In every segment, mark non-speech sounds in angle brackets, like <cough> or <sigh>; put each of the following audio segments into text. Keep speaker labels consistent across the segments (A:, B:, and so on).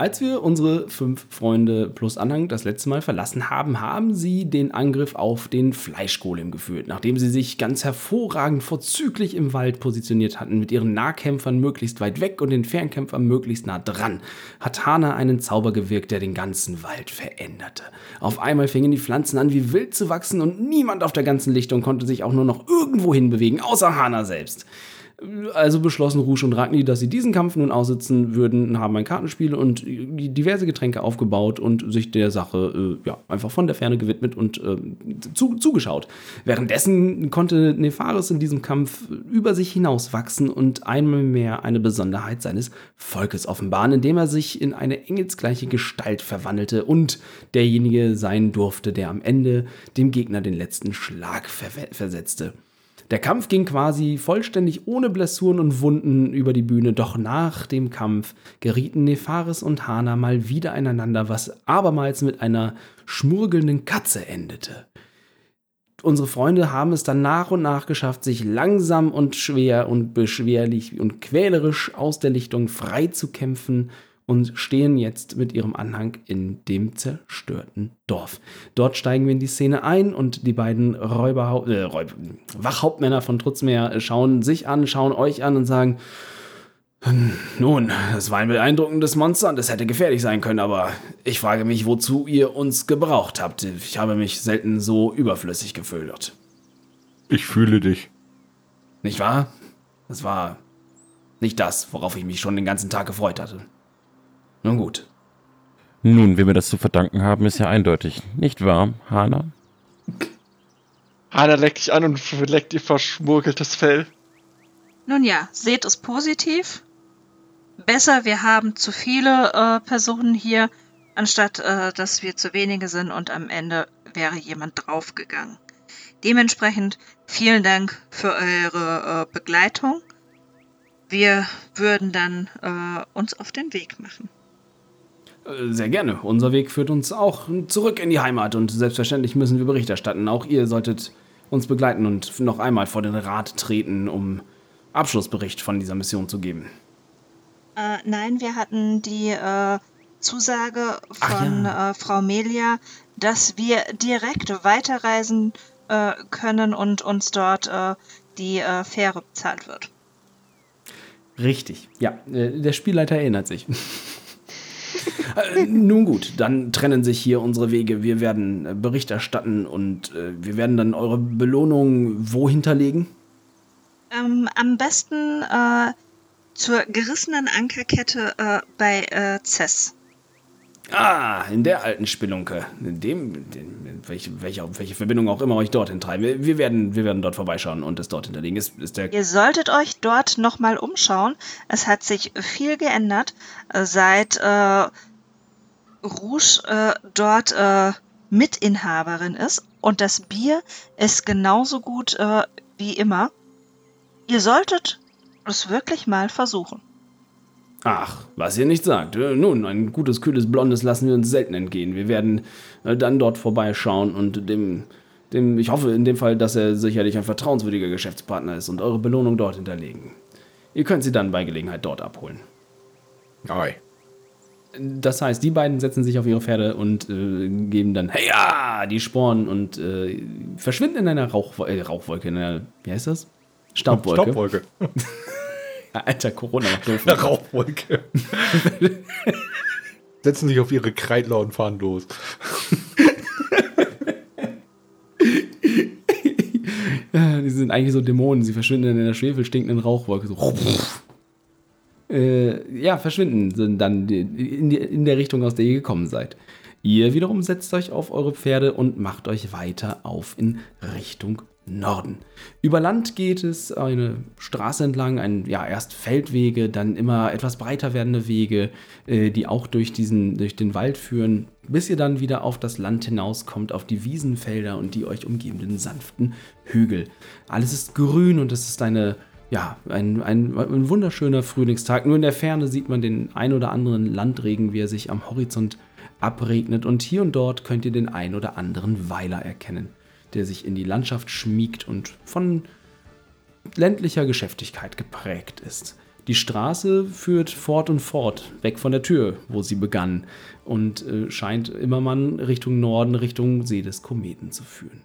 A: Als wir unsere fünf Freunde plus Anhang das letzte Mal verlassen haben, haben sie den Angriff auf den Fleischgolem geführt. Nachdem sie sich ganz hervorragend vorzüglich im Wald positioniert hatten, mit ihren Nahkämpfern möglichst weit weg und den Fernkämpfern möglichst nah dran, hat Hana einen Zauber gewirkt, der den ganzen Wald veränderte. Auf einmal fingen die Pflanzen an wie wild zu wachsen und niemand auf der ganzen Lichtung konnte sich auch nur noch irgendwo hinbewegen, außer Hana selbst. Also beschlossen Rouge und Ragni, dass sie diesen Kampf nun aussitzen würden, haben ein Kartenspiel und diverse Getränke aufgebaut und sich der Sache äh, ja, einfach von der Ferne gewidmet und äh, zu, zugeschaut. Währenddessen konnte Nefaris in diesem Kampf über sich hinauswachsen und einmal mehr eine Besonderheit seines Volkes offenbaren, indem er sich in eine engelsgleiche Gestalt verwandelte und derjenige sein durfte, der am Ende dem Gegner den letzten Schlag ver versetzte. Der Kampf ging quasi vollständig ohne Blessuren und Wunden über die Bühne, doch nach dem Kampf gerieten Nefaris und Hana mal wieder aneinander, was abermals mit einer schmurgelnden Katze endete. Unsere Freunde haben es dann nach und nach geschafft, sich langsam und schwer und beschwerlich und quälerisch aus der Lichtung frei zu kämpfen und stehen jetzt mit ihrem Anhang in dem zerstörten Dorf. Dort steigen wir in die Szene ein und die beiden Räuber, äh, Räuber, Wachhauptmänner von Trutzmeer schauen sich an, schauen euch an und sagen, hm, nun, das war ein beeindruckendes Monster und es hätte gefährlich sein können, aber ich frage mich, wozu ihr uns gebraucht habt. Ich habe mich selten so überflüssig gefühlt.
B: Ich fühle dich.
A: Nicht wahr? Das war nicht das, worauf ich mich schon den ganzen Tag gefreut hatte. Nun gut.
C: Nun, wem wir das zu verdanken haben, ist ja eindeutig. Nicht wahr, Hana?
D: Hana leckt dich an und leckt ihr verschmurgeltes Fell.
E: Nun ja, seht es positiv. Besser, wir haben zu viele äh, Personen hier, anstatt äh, dass wir zu wenige sind und am Ende wäre jemand draufgegangen. Dementsprechend vielen Dank für eure äh, Begleitung. Wir würden dann äh, uns auf den Weg machen.
A: Äh, sehr gerne. Unser Weg führt uns auch zurück in die Heimat und selbstverständlich müssen wir Bericht erstatten. Auch ihr solltet uns begleiten und noch einmal vor den Rat treten, um Abschlussbericht von dieser Mission zu geben.
E: Äh, nein, wir hatten die äh, Zusage von ja. äh, Frau Melia, dass wir direkt weiterreisen äh, können und uns dort äh, die Fähre bezahlt wird.
A: Richtig, ja. der Spielleiter erinnert sich. <laughs> Äh, nun gut, dann trennen sich hier unsere Wege. Wir werden äh, Bericht erstatten und äh, wir werden dann eure Belohnung wo hinterlegen?
E: Ähm, am besten äh, zur gerissenen Ankerkette äh, bei äh, Cess.
A: Ah, in der alten Spelunke. In dem, dem welche, welche, welche Verbindung auch immer euch dorthin treiben. Wir, wir, werden, wir werden dort vorbeischauen und es dort hinterlegen. Ist, ist
E: Ihr solltet euch dort nochmal umschauen. Es hat sich viel geändert, seit äh, Rouge äh, dort äh, Mitinhaberin ist und das Bier ist genauso gut äh, wie immer. Ihr solltet es wirklich mal versuchen.
A: Ach, was ihr nicht sagt. Äh, nun, ein gutes, kühles Blondes lassen wir uns selten entgehen. Wir werden äh, dann dort vorbeischauen und dem, dem, ich hoffe in dem Fall, dass er sicherlich ein vertrauenswürdiger Geschäftspartner ist und eure Belohnung dort hinterlegen. Ihr könnt sie dann bei Gelegenheit dort abholen.
B: Oi.
A: Das heißt, die beiden setzen sich auf ihre Pferde und äh, geben dann, hey ja, die Sporen und äh, verschwinden in einer Rauch, äh, Rauchwolke, in einer, wie heißt das? Staubwolke.
B: Staubwolke. <laughs> <laughs>
A: Alter, Corona macht doof.
B: Eine Rauchwolke. <laughs> Setzen sich auf ihre Kreidler und fahren los. <laughs>
A: die sind eigentlich so Dämonen. Sie verschwinden in der schwefelstinkenden Rauchwolke. So. Äh, ja, verschwinden sind dann in, die, in der Richtung, aus der ihr gekommen seid. Ihr wiederum setzt euch auf eure Pferde und macht euch weiter auf in Richtung Norden. Über Land geht es eine Straße entlang, ein, ja, erst Feldwege, dann immer etwas breiter werdende Wege, äh, die auch durch, diesen, durch den Wald führen, bis ihr dann wieder auf das Land hinauskommt, auf die Wiesenfelder und die euch umgebenden sanften Hügel. Alles ist grün und es ist eine, ja, ein, ein, ein wunderschöner Frühlingstag. Nur in der Ferne sieht man den ein oder anderen Landregen, wie er sich am Horizont abregnet und hier und dort könnt ihr den ein oder anderen Weiler erkennen der sich in die Landschaft schmiegt und von ländlicher Geschäftigkeit geprägt ist. Die Straße führt fort und fort, weg von der Tür, wo sie begann, und äh, scheint immer man Richtung Norden, Richtung See des Kometen zu führen.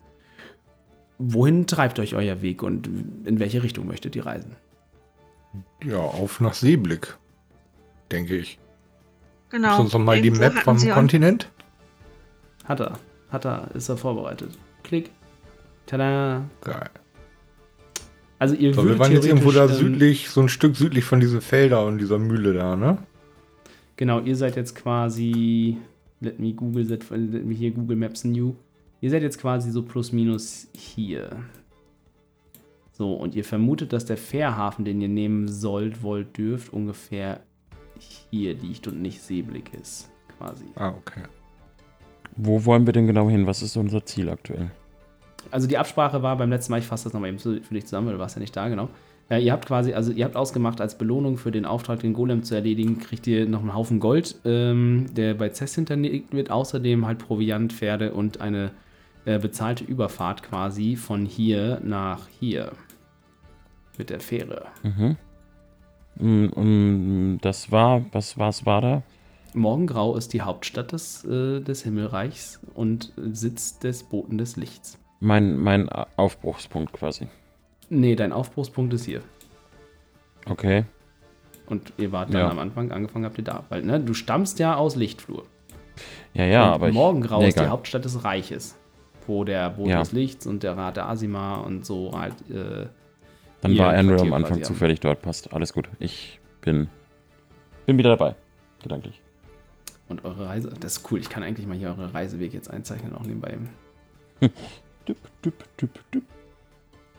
A: Wohin treibt euch euer Weg und in welche Richtung möchtet ihr reisen?
B: Ja, auf nach Seeblick, denke ich.
E: Genau.
B: Ist uns noch mal die Map vom Kontinent?
A: Hat er, hat er, ist er vorbereitet. Klick. Tada.
B: Geil.
A: Also ihr
B: So, wir waren jetzt irgendwo da
A: ähm,
B: südlich, so ein Stück südlich von diesen Feldern und dieser Mühle da, ne?
A: Genau, ihr seid jetzt quasi. Let me Google, let me hier Google Maps New. Ihr seid jetzt quasi so plus minus hier. So, und ihr vermutet, dass der Fährhafen, den ihr nehmen sollt, wollt, dürft, ungefähr hier liegt und nicht Seeblick ist. Quasi.
B: Ah, okay.
C: Wo wollen wir denn genau hin? Was ist unser Ziel aktuell?
A: Also die Absprache war beim letzten Mal, ich fasse das nochmal eben für dich zusammen, weil du warst ja nicht da, genau. Äh, ihr habt quasi, also ihr habt ausgemacht, als Belohnung für den Auftrag, den Golem zu erledigen, kriegt ihr noch einen Haufen Gold, ähm, der bei Cess hinterlegt wird. Außerdem halt Proviant, Pferde und eine äh, bezahlte Überfahrt quasi von hier nach hier. Mit der Fähre.
C: Mhm. Mm, mm, Das war, was was war da?
A: Morgengrau ist die Hauptstadt des, äh, des Himmelreichs und Sitz des Boten des Lichts.
C: Mein, mein Aufbruchspunkt quasi.
A: Nee, dein Aufbruchspunkt ist hier.
C: Okay.
A: Und ihr wart dann
C: Ja.
A: am Anfang, angefangen habt ihr da. Weil, ne, du stammst ja aus Lichtflur.
C: Ja, ja,
A: und
C: aber ich.
A: Morgengrau
C: Nee,
A: ist die
C: egal.
A: Hauptstadt des Reiches. Wo der Boot
C: Ja.
A: des Lichts und der Rat der Asima und so halt. Äh,
C: Dann war Andrew am Anfang zufällig dort. Passt. Alles gut. Ich bin, bin wieder dabei. Gedanklich.
A: Und eure Reise. Das ist cool. Ich kann eigentlich mal hier eure Reiseweg jetzt einzeichnen, auch nebenbei. <laughs>
C: Düpp, düpp, düpp, düpp.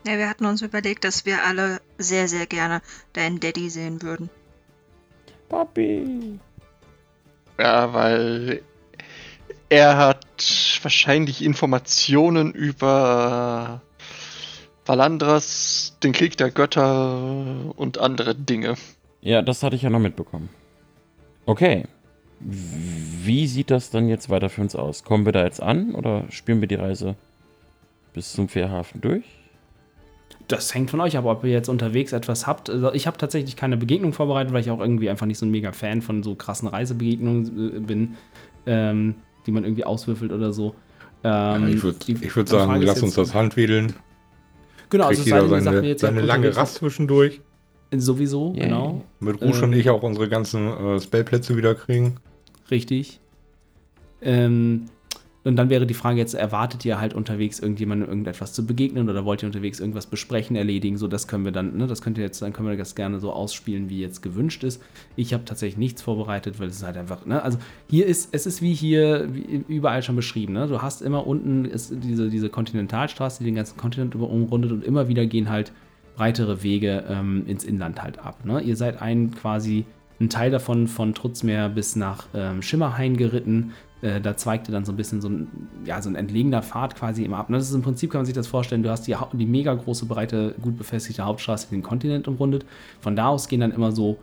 E: Ja, wir hatten uns überlegt, dass wir alle sehr, sehr gerne deinen Daddy sehen würden.
C: Papi.
D: Ja, weil er hat wahrscheinlich Informationen über Valandras, den Krieg der Götter und andere Dinge.
C: Ja, das hatte ich ja noch mitbekommen. Okay. Wie sieht das dann jetzt weiter für uns aus? Kommen wir da jetzt an oder spielen wir die Reise bis zum Fährhafen durch?
A: Das hängt von euch ab, ob ihr jetzt unterwegs etwas habt. Also ich habe tatsächlich keine Begegnung vorbereitet, weil ich auch irgendwie einfach nicht so ein mega Fan von so krassen Reisebegegnungen äh, bin, ähm, die man irgendwie auswürfelt oder so. Ähm,
B: ich würde würd sagen, lass uns das Handwedeln.
A: Genau, also
B: Kriegt
A: es sei
B: jeder
A: denn, ihr sagt mir
B: seine,
A: jetzt,
B: seine lange Rast zwischendurch.
A: Sowieso,
C: Yay.
A: genau.
B: Mit Rusch und
A: Ähm,
B: ich auch unsere ganzen äh, Spellplätze wieder kriegen.
A: Richtig. Ähm, und dann wäre die Frage jetzt, erwartet ihr halt unterwegs irgendjemandem irgendetwas zu begegnen oder wollt ihr unterwegs irgendwas besprechen, erledigen? So, das können wir dann, ne, das könnt ihr jetzt, dann können wir das gerne so ausspielen, wie jetzt gewünscht ist. Ich habe tatsächlich nichts vorbereitet, weil es ist halt einfach, ne, also hier ist, es ist wie hier, überall schon beschrieben, ne? Du hast immer unten ist diese, diese Kontinentalstraße, die den ganzen Kontinent umrundet und immer wieder gehen halt breitere Wege ähm, ins Inland halt ab. Ne? Ihr seid ein quasi ein Teil davon von Trutzmeer bis nach ähm, Schimmerhain geritten. Äh, da zweigte dann so ein bisschen so ein, ja, so ein entlegener Pfad quasi immer ab. Ne? Das ist im Prinzip, kann man sich das vorstellen, du hast die, die mega große, breite, gut befestigte Hauptstraße, die den Kontinent umrundet. Von da aus gehen dann immer so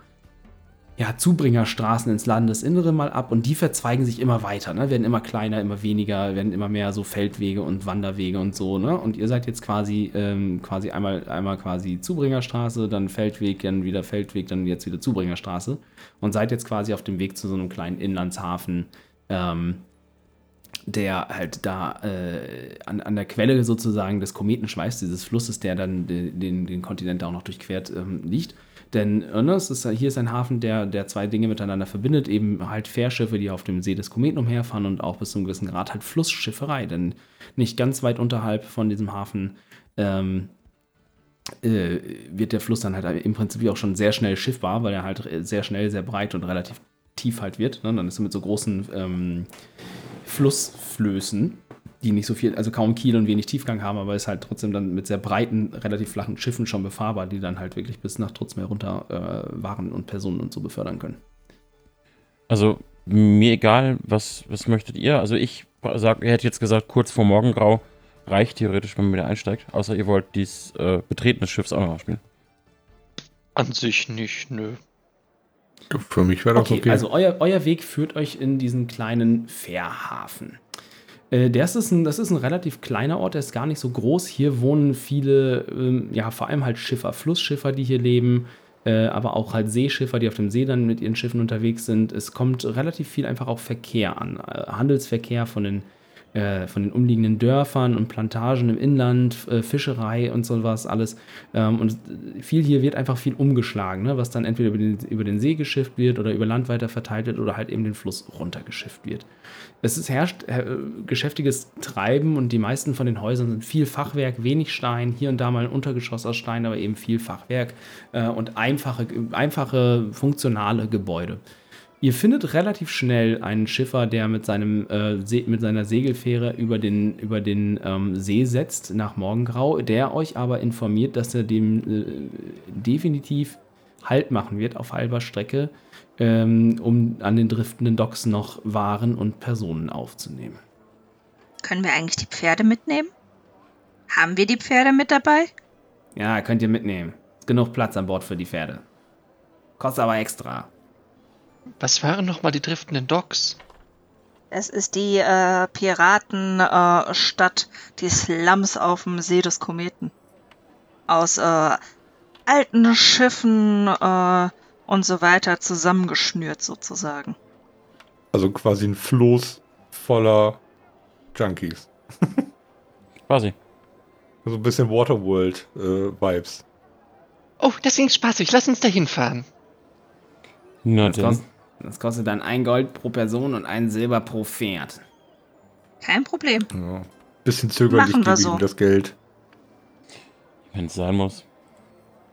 A: ja, Zubringerstraßen ins Landesinnere mal ab und die verzweigen sich immer weiter, ne? werden immer kleiner, immer weniger, werden immer mehr so Feldwege und Wanderwege und so, ne? Und ihr seid jetzt quasi, ähm, quasi einmal, einmal quasi Zubringerstraße, dann Feldweg, dann wieder Feldweg, dann jetzt wieder Zubringerstraße und seid jetzt quasi auf dem Weg zu so einem kleinen Inlandshafen, ähm, der halt da äh, an, an der Quelle sozusagen des Kometenschweiß, dieses Flusses, der dann de, den, den Kontinent auch noch durchquert, ähm, liegt. Denn äh, ne, ist, hier ist ein Hafen, der, der zwei Dinge miteinander verbindet, eben halt Fährschiffe, die auf dem See des Kometen umherfahren und auch bis zu einem gewissen Grad halt Flussschifferei. Denn nicht ganz weit unterhalb von diesem Hafen ähm, äh, wird der Fluss dann halt im Prinzip auch schon sehr schnell schiffbar, weil er halt sehr schnell, sehr breit und relativ tief halt wird. Ne? Dann ist er mit so großen ähm, Flussflößen die nicht so viel, also kaum Kiel und wenig Tiefgang haben, aber ist halt trotzdem dann mit sehr breiten, relativ flachen Schiffen schon befahrbar, die dann halt wirklich bis nach Trutzmeer runter äh, Waren und Personen und so befördern können.
C: Also mir egal, was, was möchtet ihr? Also ich sag, ihr hättet jetzt gesagt, kurz vor Morgengrau reicht theoretisch, wenn man wieder einsteigt. Außer ihr wollt dies äh, Betreten des Schiffs auch noch spielen.
D: An sich nicht, nö.
B: Für mich wäre das
A: Okay,
B: okay.
A: also euer, euer Weg führt euch in diesen kleinen Fährhafen. Äh, das, ist ein, das ist ein relativ kleiner Ort, der ist gar nicht so groß. Hier wohnen viele, ähm, ja, vor allem halt Schiffer, Flussschiffer, die hier leben, äh, aber auch halt Seeschiffer, die auf dem See dann mit ihren Schiffen unterwegs sind. Es kommt relativ viel einfach auf Verkehr an. Äh, Handelsverkehr von den, äh, von den umliegenden Dörfern und Plantagen im Inland, äh, Fischerei und sowas alles. Ähm, und viel hier wird einfach viel umgeschlagen, ne? was dann entweder über den, über den See geschifft wird oder über Land weiter verteilt wird oder halt eben den Fluss runtergeschifft wird. Es ist, herrscht äh, geschäftiges Treiben und die meisten von den Häusern sind viel Fachwerk, wenig Stein, hier und da mal ein Untergeschoss aus Stein, aber eben viel Fachwerk äh, und einfache, einfache, funktionale Gebäude. Ihr findet relativ schnell einen Schiffer, der mit, seinem, äh, mit seiner Segelfähre über den, über den ähm, See setzt nach Morgengrau, der euch aber informiert, dass er dem äh, definitiv Halt machen wird auf halber Strecke, ähm, um an den driftenden Docks noch Waren und Personen aufzunehmen.
E: Können wir eigentlich die Pferde mitnehmen? Haben wir die Pferde mit dabei?
A: Ja, könnt ihr mitnehmen. Ist genug Platz an Bord für die Pferde. Kostet aber extra.
D: Was waren nochmal die driftenden Docks?
E: Es ist die äh, Piratenstadt, äh, die Slums auf dem See des Kometen. Aus äh, alten Schiffen äh, und so weiter zusammengeschnürt sozusagen.
B: also quasi ein Floß voller Junkies. <laughs>
C: Quasi.
B: So ein bisschen Waterworld-Vibes.
D: Oh, das klingt spaßig. Lass uns da hinfahren.
C: Na
A: kostet, das kostet dann ein Gold pro Person und ein Silber pro Pferd.
E: Kein Problem.
B: ja. Bisschen zögerlich
E: Machen wir
B: gegen
E: so.
B: das Geld.
C: Wenn es sein muss.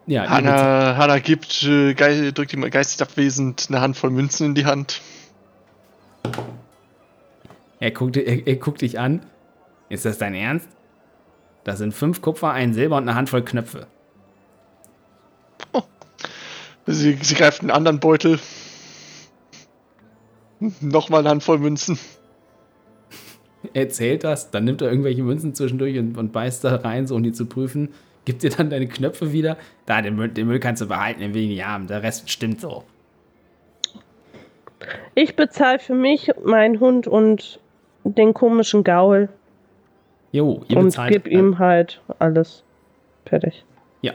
A: Ja,
D: Hanna, Hanna gibt, äh, Ge drückt ihm geistig abwesend eine Handvoll Münzen in die Hand.
A: er, guckt, er, er guckt dich an. Ist das dein Ernst? Das sind fünf Kupfer, ein Silber und eine Handvoll Knöpfe.
D: Sie, sie greift einen anderen Beutel. Nochmal eine Handvoll Münzen.
A: Er zählt das, dann nimmt er irgendwelche Münzen zwischendurch und, und beißt da rein, so um die zu prüfen. Gibt dir dann deine Knöpfe wieder. Da, den Müll, den Müll kannst du behalten, den will ich nicht haben. Der Rest stimmt so.
F: Ich bezahle für mich, meinen Hund und den komischen Gaul
A: Jo, ihr
F: und
A: bezahlt.
F: gib ihm halt alles. Fertig.
A: Ja.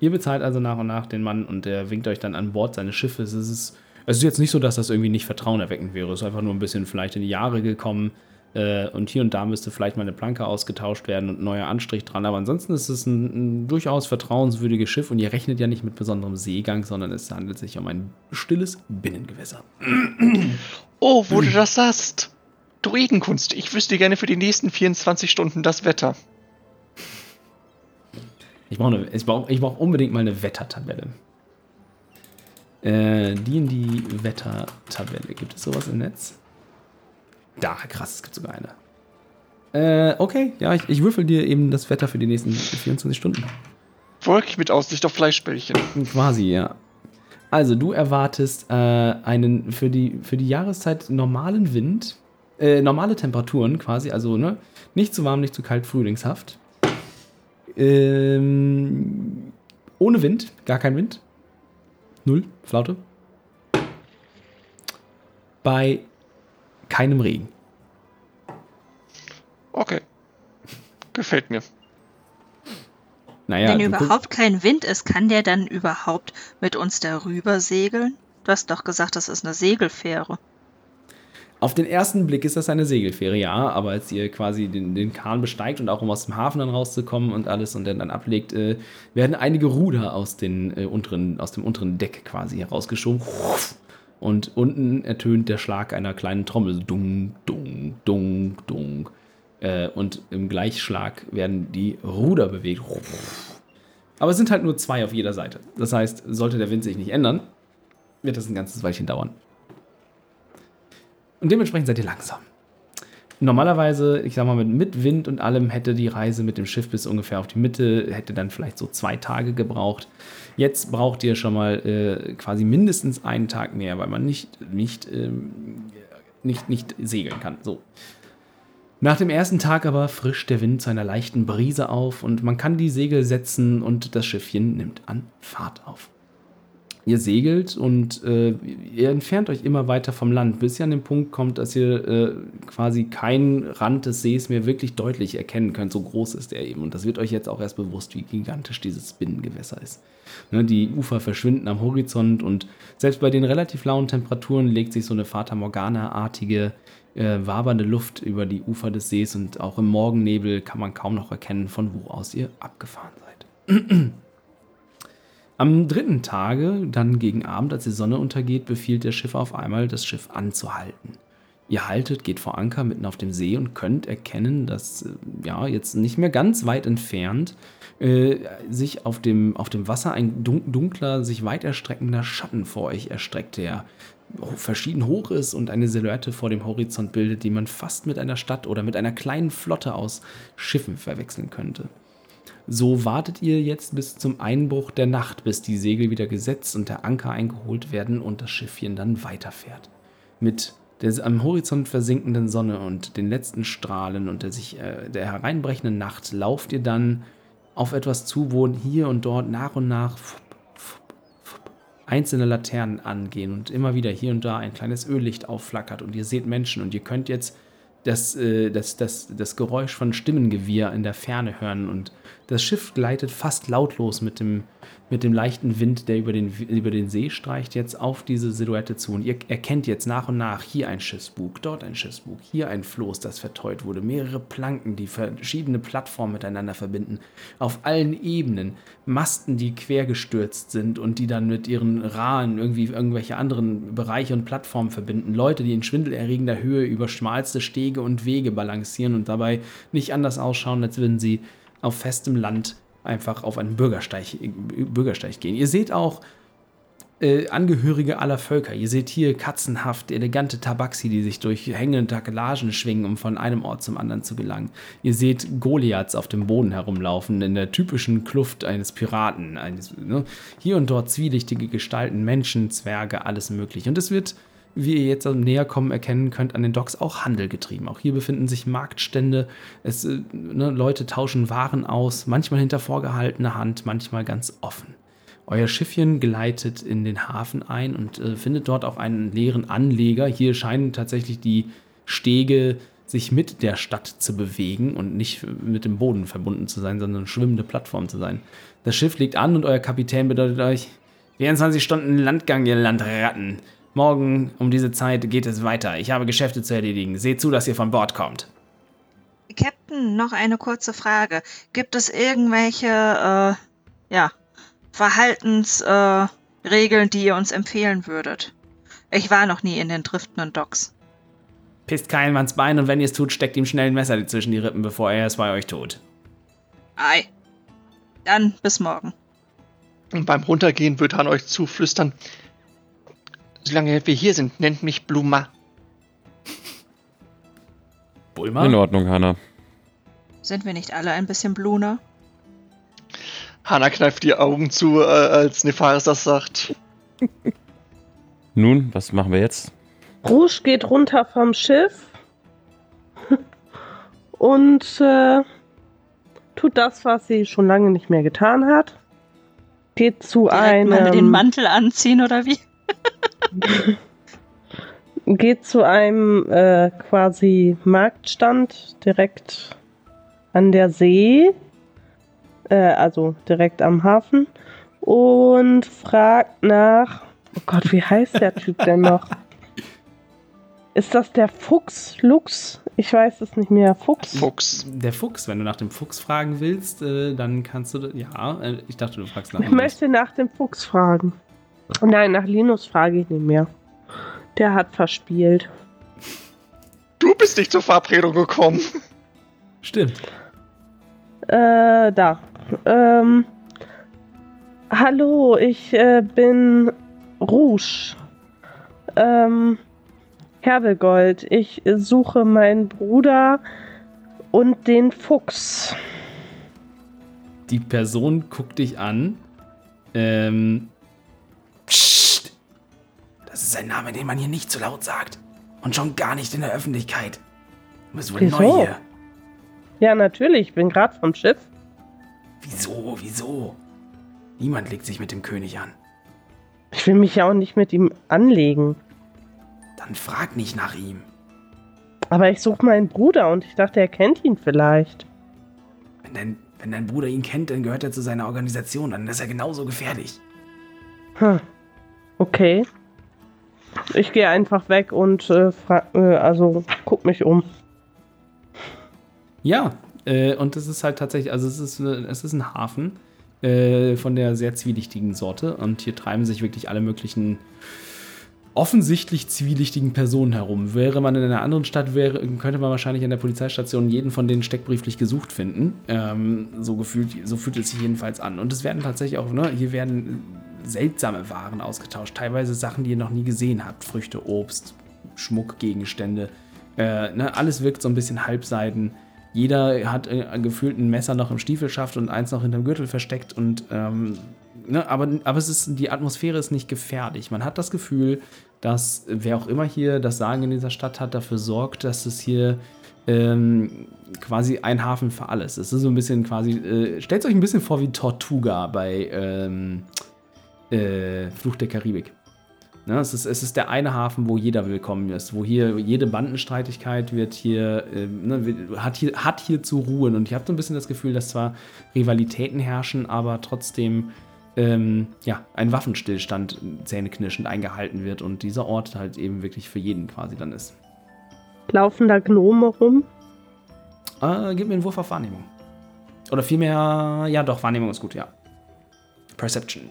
A: Ihr bezahlt also nach und nach den Mann und der winkt euch dann an Bord seines Schiffes. Es ist, es ist jetzt nicht so, dass das irgendwie nicht vertrauenerweckend wäre. Es ist einfach nur ein bisschen vielleicht in die Jahre gekommen. Äh, und hier und da müsste vielleicht mal eine Planke ausgetauscht werden und ein neuer Anstrich dran. Aber ansonsten ist es ein, ein durchaus vertrauenswürdiges Schiff und ihr rechnet ja nicht mit besonderem Seegang, sondern es handelt sich um ein stilles Binnengewässer.
D: Oh, wo du das sagst. Druidenkunst. Ich wüsste gerne für die nächsten 24 Stunden das Wetter.
A: Ich brauche ich brauch, ich brauch unbedingt mal eine Wettertabelle. Äh, die in die Wettertabelle. Gibt es sowas im Netz? Da, krass, es gibt sogar eine. Äh, okay, ja, ich, ich würfel dir eben das Wetter für die nächsten 24 Stunden.
D: Wolkig mit Aussicht auf Fleischbällchen.
A: Quasi, ja. Also, du erwartest äh, einen für die, für die Jahreszeit normalen Wind, äh, normale Temperaturen quasi, also ne, nicht zu warm, nicht zu kalt, frühlingshaft. Ähm, ohne Wind, gar kein Wind. Null, Flaute. Bei keinem Regen.
D: Okay. Gefällt mir.
A: Naja,
E: Wenn überhaupt kein Wind ist, kann der dann überhaupt mit uns darüber segeln? Du hast doch gesagt, das ist eine Segelfähre.
A: Auf den ersten Blick ist das eine Segelfähre, ja, aber als ihr quasi den, den Kahn besteigt und auch um aus dem Hafen dann rauszukommen und alles und dann, dann ablegt, äh, werden einige Ruder aus, den, äh, unteren, aus dem unteren Deck quasi herausgeschoben. Und unten ertönt der Schlag einer kleinen Trommel. Dung, dung, dung, dung. Äh, und im Gleichschlag werden die Ruder bewegt. Aber es sind halt nur zwei auf jeder Seite. Das heißt, sollte der Wind sich nicht ändern, wird das ein ganzes Weilchen dauern. Und dementsprechend seid ihr langsam. Normalerweise, ich sag mal, mit, Wind und allem hätte die Reise mit dem Schiff bis ungefähr auf die Mitte, hätte dann vielleicht so zwei Tage gebraucht. Jetzt braucht ihr schon mal äh, quasi mindestens einen Tag mehr, weil man nicht, nicht, ähm, nicht, nicht segeln kann. So. Nach dem ersten Tag aber frischt der Wind zu einer leichten Brise auf und man kann die Segel setzen und das Schiffchen nimmt an Fahrt auf. Ihr segelt und äh, ihr entfernt euch immer weiter vom Land, bis ihr an den Punkt kommt, dass ihr äh, quasi keinen Rand des Sees mehr wirklich deutlich erkennen könnt. So groß ist er eben. Und das wird euch jetzt auch erst bewusst, wie gigantisch dieses Binnengewässer ist. Ne, die Ufer verschwinden am Horizont und selbst bei den relativ lauen Temperaturen legt sich so eine Fata Morgana-artige, äh, wabernde Luft über die Ufer des Sees und auch im Morgennebel kann man kaum noch erkennen, von wo aus ihr abgefahren seid. Am dritten Tage, dann gegen Abend, als die Sonne untergeht, befiehlt der Schiff auf einmal, das Schiff anzuhalten. Ihr haltet, geht vor Anker mitten auf dem See und könnt erkennen, dass äh, ja jetzt nicht mehr ganz weit entfernt äh, sich auf dem, auf dem Wasser ein dunkler, sich weit erstreckender Schatten vor euch erstreckt, der verschieden hoch ist und eine Silhouette vor dem Horizont bildet, die man fast mit einer Stadt oder mit einer kleinen Flotte aus Schiffen verwechseln könnte. So wartet ihr jetzt bis zum Einbruch der Nacht, bis die Segel wieder gesetzt und der Anker eingeholt werden und das Schiffchen dann weiterfährt. Mit der am Horizont versinkenden Sonne und den letzten Strahlen und der sich äh, der hereinbrechenden Nacht lauft ihr dann auf etwas zu, wo hier und dort nach und nach einzelne Laternen angehen und immer wieder hier und da ein kleines Öllicht aufflackert und ihr seht Menschen und ihr könnt jetzt das, äh, das, das, das Geräusch von Stimmengewirr in der Ferne hören und das Schiff gleitet fast lautlos mit dem, mit dem leichten Wind, der über den, über den See streicht, jetzt auf diese Silhouette zu. Und ihr erkennt jetzt nach und nach hier ein Schiffsbug, dort ein Schiffsbug, hier ein Floß, das verteut wurde, mehrere Planken, die verschiedene Plattformen miteinander verbinden, auf allen Ebenen, Masten, die quergestürzt sind und die dann mit ihren Rahen irgendwie irgendwelche anderen Bereiche und Plattformen verbinden, Leute, die in schwindelerregender Höhe über schmalste Stege und Wege balancieren und dabei nicht anders ausschauen, als würden sie auf festem Land einfach auf einen Bürgersteig, Bürgersteig gehen. Ihr seht auch äh, Angehörige aller Völker. Ihr seht hier katzenhaft elegante Tabaxi, die sich durch hängende Takelagen schwingen, um von einem Ort zum anderen zu gelangen. Ihr seht Goliaths auf dem Boden herumlaufen, in der typischen Kluft eines Piraten. Eines, ne? Hier und dort zwielichtige Gestalten, Menschen, Zwerge, alles mögliche. Und es wird wie ihr jetzt am Näherkommen erkennen könnt, an den Docks auch Handel getrieben. Auch hier befinden sich Marktstände. Es, äh, ne, Leute tauschen Waren aus, manchmal hinter vorgehaltener Hand, manchmal ganz offen. Euer Schiffchen gleitet in den Hafen ein und äh, findet dort auch einen leeren Anleger. Hier scheinen tatsächlich die Stege sich mit der Stadt zu bewegen und nicht mit dem Boden verbunden zu sein, sondern eine schwimmende Plattform zu sein. Das Schiff liegt an und euer Kapitän bedeutet euch 24 Stunden Landgang, ihr Landratten. Morgen um diese Zeit geht es weiter. Ich habe Geschäfte zu erledigen. Seht zu, dass ihr von Bord kommt.
E: Captain, noch eine kurze Frage. Gibt es irgendwelche, äh, ja, Verhaltensregeln, äh, die ihr uns empfehlen würdet? Ich war noch nie in den driftenden Docks.
A: Pisst keinem ans Bein und wenn ihr es tut, steckt ihm schnell ein Messer zwischen die Rippen, bevor er es bei euch tut.
E: Ei. Dann bis morgen.
D: Und beim Runtergehen wird Han euch zuflüstern, Solange wir hier sind, nennt mich Bluma.
C: Bulma? In Ordnung, Hanna.
E: Sind wir nicht alle ein bisschen Bluna?
D: Hanna kneift die Augen zu, äh, als Nefaris das sagt. <laughs>
C: Nun, was machen wir jetzt?
F: Rouge geht runter vom Schiff und äh, tut das, was sie schon lange nicht mehr getan hat. Geht zu Direkt einem. Mal
E: den Mantel anziehen oder wie?
F: Geht zu einem äh, quasi Marktstand direkt an der See, äh, also direkt am Hafen, und fragt nach. Oh Gott, wie heißt der Typ denn noch? Ist das der Fuchs? Lux? Ich weiß es nicht mehr. Fuchs?
A: Fuchs. Der Fuchs, wenn du nach dem Fuchs fragen willst, äh, dann kannst du. Ja, äh, ich dachte, du fragst
F: nach. Ich möchte nach dem Fuchs fragen. Nein, nach Linus frage ich nicht mehr. Der hat verspielt.
D: Du bist nicht zur Verabredung gekommen.
A: Stimmt.
F: Äh, da. Ähm. Hallo, ich äh, bin Rouge. Ähm. Herbegold, ich suche meinen Bruder und den Fuchs.
A: Die Person guckt dich an. Ähm. Psst. Das ist ein Name, den man hier nicht zu laut sagt. Und schon gar nicht in der Öffentlichkeit. Du bist wohl
F: Wieso?
A: neu hier.
F: Ja, natürlich, ich bin gerade vom Schiff.
A: Wieso, wieso? Niemand legt sich mit dem König an.
F: Ich will mich ja auch nicht mit ihm anlegen.
A: Dann frag nicht nach ihm.
F: Aber ich suche meinen Bruder und ich dachte, er kennt ihn vielleicht.
A: Wenn dein, wenn dein Bruder ihn kennt, dann gehört er zu seiner Organisation. Dann ist er genauso gefährlich.
F: Hm. Okay. Ich gehe einfach weg und äh, äh, also guck mich um.
A: Ja, äh, und es ist halt tatsächlich, also es ist, es ist ein Hafen äh, von der sehr zwielichtigen Sorte. Und hier treiben sich wirklich alle möglichen offensichtlich zwielichtigen Personen herum. Wäre man in einer anderen Stadt, wäre, könnte man wahrscheinlich an der Polizeistation jeden von denen steckbrieflich gesucht finden. Ähm, so gefühlt, so fühlt es sich jedenfalls an. Und es werden tatsächlich auch, ne, hier werden seltsame Waren ausgetauscht. Teilweise Sachen, die ihr noch nie gesehen habt. Früchte, Obst, Schmuckgegenstände. Äh, ne, alles wirkt so ein bisschen halbseiden. Jeder hat äh, gefühlt ein Messer noch im Stiefelschaft und eins noch hinterm Gürtel versteckt. Und ähm, ne, aber, aber es ist, die Atmosphäre ist nicht gefährlich. Man hat das Gefühl, dass wer auch immer hier das Sagen in dieser Stadt hat, dafür sorgt, dass es hier ähm, quasi ein Hafen für alles ist. Es ist so ein bisschen quasi, äh, stellt euch ein bisschen vor wie Tortuga bei ähm, äh, Fluch der Karibik. Ne, es, ist, es ist der eine Hafen, wo jeder willkommen ist, wo hier jede Bandenstreitigkeit wird hier, ähm, ne, hat hier, hat hier zu ruhen. Und ich habe so ein bisschen das Gefühl, dass zwar Rivalitäten herrschen, aber trotzdem ähm, ja, ein Waffenstillstand zähneknirschend eingehalten wird und dieser Ort halt eben wirklich für jeden quasi dann ist.
F: Laufen da Gnome rum?
A: Äh, gib mir einen Wurf auf Wahrnehmung. Oder vielmehr, ja doch, Wahrnehmung ist gut, ja. Perception.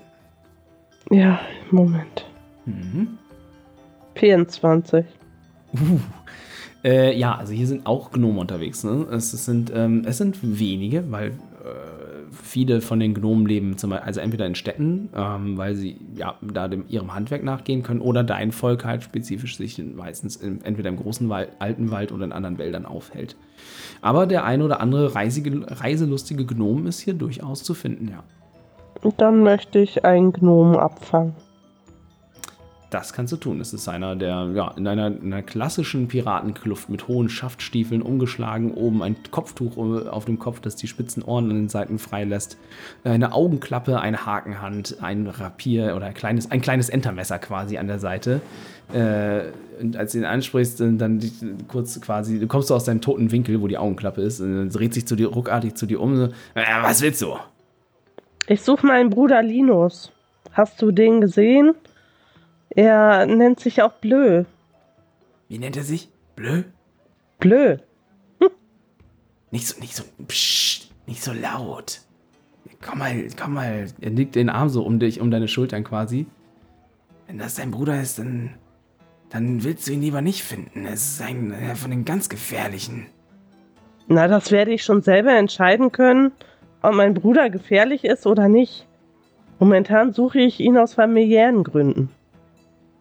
F: Ja, Moment.
A: Mhm.
F: 24.
A: Äh, ja, also hier sind auch Gnome unterwegs. Ne? Es, es, sind, ähm, es sind wenige, weil äh, viele von den Gnomen leben zum Beispiel, also entweder in Städten, ähm, weil sie ja da dem, ihrem Handwerk nachgehen können, oder dein Volk halt spezifisch sich meistens im, entweder im großen Wald, alten Wald oder in anderen Wäldern aufhält. Aber der ein oder andere reisige, reiselustige Gnom ist hier durchaus zu finden, ja.
F: Und dann möchte ich einen Gnomen abfangen.
A: Das kannst du tun. Es ist einer, der ja, in einer, in einer klassischen Piratenkluft mit hohen Schaftstiefeln umgeschlagen, oben ein Kopftuch äh, auf dem Kopf, das die spitzen Ohren an den Seiten freilässt, eine Augenklappe, eine Hakenhand, ein Rapier oder ein kleines, ein kleines Entermesser quasi an der Seite. Äh, und als du ihn ansprichst, dann kurz quasi, du kommst so aus deinem toten Winkel, wo die Augenklappe ist, und dreht sich zu dir ruckartig zu dir um. Äh, was willst du?
F: Ich suche meinen Bruder Linus. Hast du den gesehen? Er nennt sich auch Blö.
A: Wie nennt er sich? Blö?
F: Blö.
A: Nicht so, nicht so, psst, nicht so laut. Komm mal, komm mal. Er nickt den Arm so um dich, um deine Schultern quasi. Wenn das dein Bruder ist, dann, dann willst du ihn lieber nicht finden. Es ist ein von den ganz gefährlichen.
F: Na, das werde ich schon selber entscheiden können, ob mein Bruder gefährlich ist oder nicht. Momentan suche ich ihn aus familiären Gründen.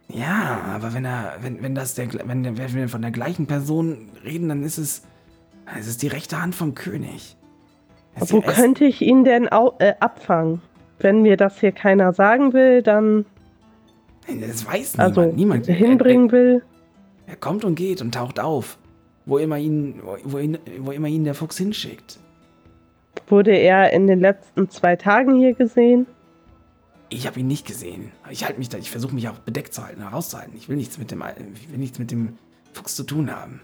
A: Ja, aber wenn er, wenn, wenn das der, wenn, wenn wir von der gleichen Person reden, dann ist es, es ist die rechte Hand vom König. Es
F: Wo könnte ich ihn denn äh, abfangen? Wenn mir das hier keiner sagen will, dann
A: Das weiß niemand.
F: also
A: niemand.
F: hinbringen will.
A: Er, er kommt und geht und taucht auf. Wo immer ihn, wo, wo, ihn, wo immer ihn der Fuchs hinschickt.
F: Wurde er in den letzten zwei Tagen hier gesehen?
A: Ich habe ihn nicht gesehen. Ich halte mich da, ich versuche mich auch bedeckt zu halten, herauszuhalten. Ich will nichts mit dem, ich will nichts mit dem Fuchs zu tun haben.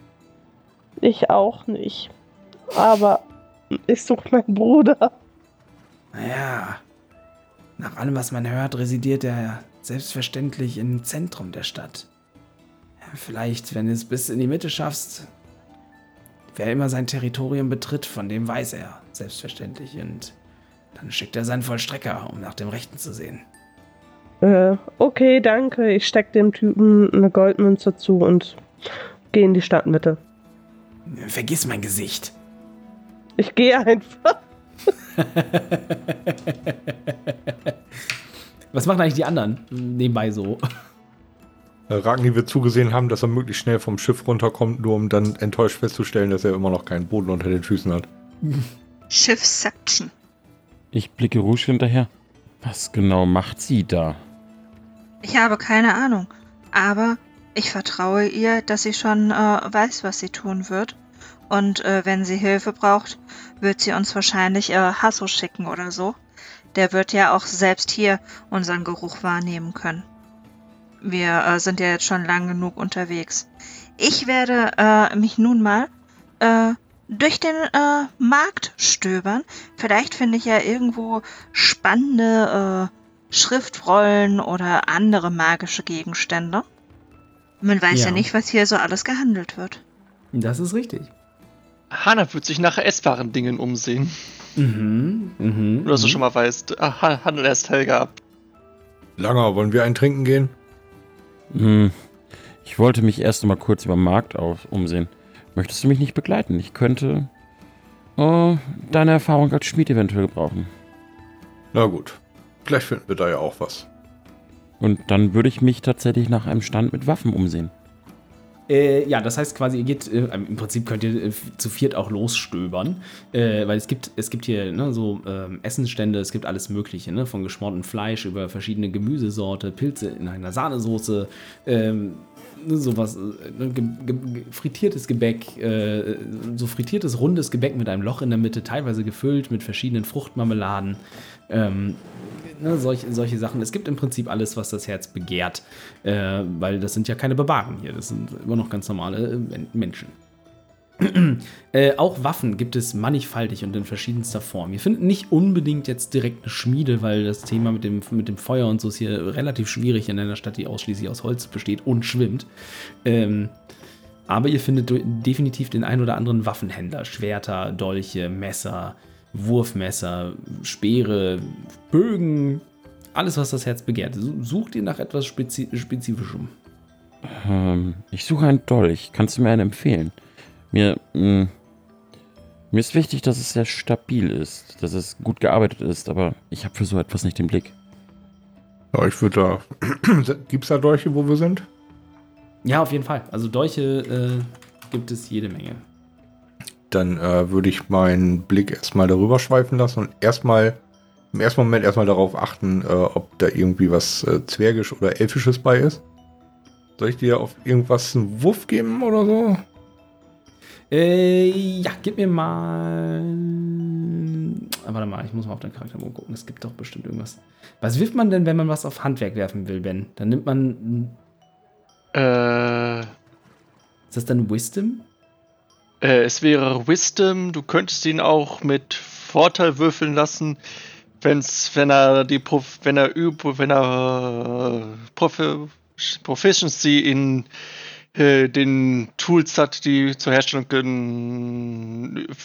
F: Ich auch nicht. Aber ich suche meinen Bruder.
A: Naja, nach allem, was man hört, residiert er selbstverständlich im Zentrum der Stadt. Vielleicht, wenn du es bis in die Mitte schaffst, wer immer sein Territorium betritt, von dem weiß er, selbstverständlich. Und dann schickt er seinen Vollstrecker, um nach dem Rechten zu sehen.
F: Äh, okay, danke. Ich steck dem Typen eine Goldmünze zu und gehe in die Stadtmitte.
A: Vergiss mein Gesicht.
F: Ich gehe einfach. <laughs>
A: Was machen eigentlich die anderen nebenbei so?
B: Äh, Ragni wird zugesehen haben, dass er möglichst schnell vom Schiff runterkommt, nur um dann enttäuscht festzustellen, dass er immer noch keinen Boden unter den Füßen hat.
E: Schiffception.
C: Ich blicke Rouge hinterher. Was genau macht sie da?
E: Ich habe keine Ahnung, aber ich vertraue ihr, dass sie schon äh, weiß, was sie tun wird. Und äh, wenn sie Hilfe braucht, wird sie uns wahrscheinlich äh, Hasso schicken oder so. Der wird ja auch selbst hier unseren Geruch wahrnehmen können. Wir äh, sind ja jetzt schon lang genug unterwegs. Ich werde äh, mich nun mal äh, durch den äh, Markt stöbern. Vielleicht finde ich ja irgendwo spannende äh, Schriftrollen oder andere magische Gegenstände. Man weiß ja.
A: Ja.
E: nicht, was hier so alles gehandelt wird.
A: Das ist richtig.
D: Hanna wird sich nach essbaren Dingen umsehen.
A: Mhm, mhm.
D: Nur, dass du
A: mhm.
D: schon mal weißt, ah, Han- Handel erst Helga ab.
B: Langer, wollen wir einen trinken gehen?
C: Hm, ich wollte mich erst mal kurz über den Markt auf, umsehen. Möchtest du mich nicht begleiten? Ich könnte äh, deine Erfahrung als Schmied eventuell gebrauchen.
B: Na gut. Vielleicht finden wir da ja auch was.
C: Und dann würde ich mich tatsächlich nach einem Stand mit Waffen umsehen.
A: Äh, ja, das heißt quasi, ihr geht, äh, im Prinzip könnt ihr äh, zu viert auch losstöbern, äh, weil es gibt, es gibt hier ne, so ähm, Essensstände, es gibt alles Mögliche, ne, von geschmortem Fleisch über verschiedene Gemüsesorte, Pilze in einer Sahnesoße, ähm, ne, sowas, äh, ne, ge ge frittiertes Gebäck, so frittiertes rundes Gebäck mit einem Loch in der Mitte, teilweise gefüllt mit verschiedenen Fruchtmarmeladen. Ähm, ne, solche, solche Sachen. Es gibt im Prinzip alles, was das Herz begehrt, äh, weil das sind ja keine Barbaren hier, das sind immer noch ganz normale äh, Men- Menschen. <clears throat> äh, auch Waffen gibt es mannigfaltig und in verschiedenster Form. Ihr findet nicht unbedingt jetzt direkt eine Schmiede, weil das Thema mit dem, mit dem Feuer und so ist hier relativ schwierig in einer Stadt, die ausschließlich aus Holz besteht und schwimmt. Ähm, aber ihr findet definitiv den ein oder anderen Waffenhändler. Schwerter, Dolche, Messer, Wurfmesser, Speere, Bögen, alles, was das Herz begehrt. Su- Sucht ihr nach etwas Spezi Spezifischem.
C: Ähm, ich suche einen Dolch. Kannst du mir einen empfehlen? Mir, mh, mir ist wichtig, dass es sehr stabil ist, dass es gut gearbeitet ist, aber ich habe für so etwas nicht den Blick.
B: Ja, ich würde da. <clears throat> Gibt's da Dolche, wo wir sind?
A: Ja, auf jeden Fall. Also Dolche äh, gibt es jede Menge.
B: Dann äh, würde ich meinen Blick erstmal darüber schweifen lassen und erstmal im ersten Moment erstmal darauf achten, äh, ob da irgendwie was äh, Zwergisch oder Elfisches bei ist. Soll ich dir auf irgendwas einen Wurf geben oder so?
A: Äh, ja, gib mir mal. Ah, warte mal, ich muss mal auf deinen Charakterbogen gucken. Es gibt doch bestimmt irgendwas. Was wirft man denn, wenn man was auf Handwerk werfen will, Ben? Dann nimmt man.
D: Äh,
A: Ist das dann Wisdom?
D: Äh, es wäre Wisdom. Du könntest ihn auch mit Vorteil würfeln lassen, wenn's, wenn er die Prof, wenn er üb, wenn er äh, Profi, Proficiency in äh, den Tools hat, die zur Herstellung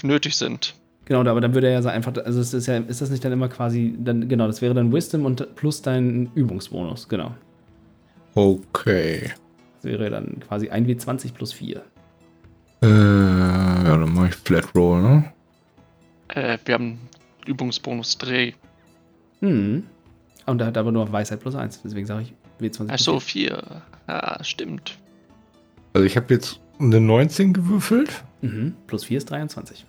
D: nötig sind.
A: Genau, aber dann würde er ja so einfach. Also, es ist ja, ist das nicht dann immer quasi. Dann, genau, das wäre dann Wisdom und plus dein Übungsbonus. Genau.
B: Okay.
A: Das wäre dann quasi 1W20 plus 4.
B: Äh, ja, dann mache ich Flat Roll, ne?
D: Äh, wir haben Übungsbonus Dreh.
A: Hm. Und er hat aber nur Weisheit plus 1. Deswegen sage ich W20 plus
D: Achso,
A: 4.
D: vier. Ja, stimmt.
B: Also ich habe jetzt eine 19 gewürfelt.
A: Mhm. Plus 4 ist 23.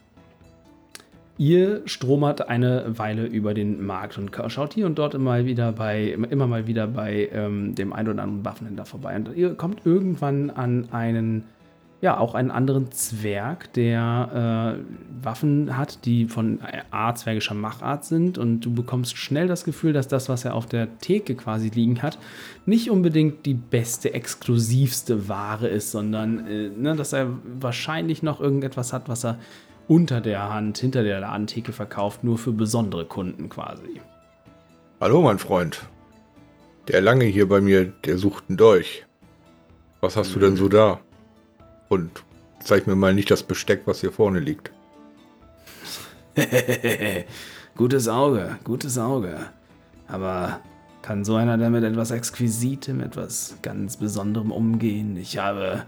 A: Ihr stromert eine Weile über den Markt und schaut hier und dort immer wieder bei, immer mal wieder bei ähm, dem einen oder anderen Waffenhändler vorbei. Und ihr kommt irgendwann an einen, ja, auch einen anderen Zwerg, der äh, Waffen hat, die von A, zwergischer Machart sind. Und du bekommst schnell das Gefühl, dass das, was er auf der Theke quasi liegen hat, nicht unbedingt die beste, exklusivste Ware ist, sondern äh, ne, dass er wahrscheinlich noch irgendetwas hat, was er unter der Hand, hinter der Ladentheke verkauft, nur für besondere Kunden quasi.
B: Hallo, mein Freund. Der lange hier bei mir, der sucht einen Dolch. Was hast du denn so da? Und zeig mir mal nicht das Besteck, was hier vorne liegt. <laughs>
A: gutes Auge, gutes Auge. Aber kann so einer damit etwas Exquisitem, etwas ganz Besonderem umgehen? Ich habe.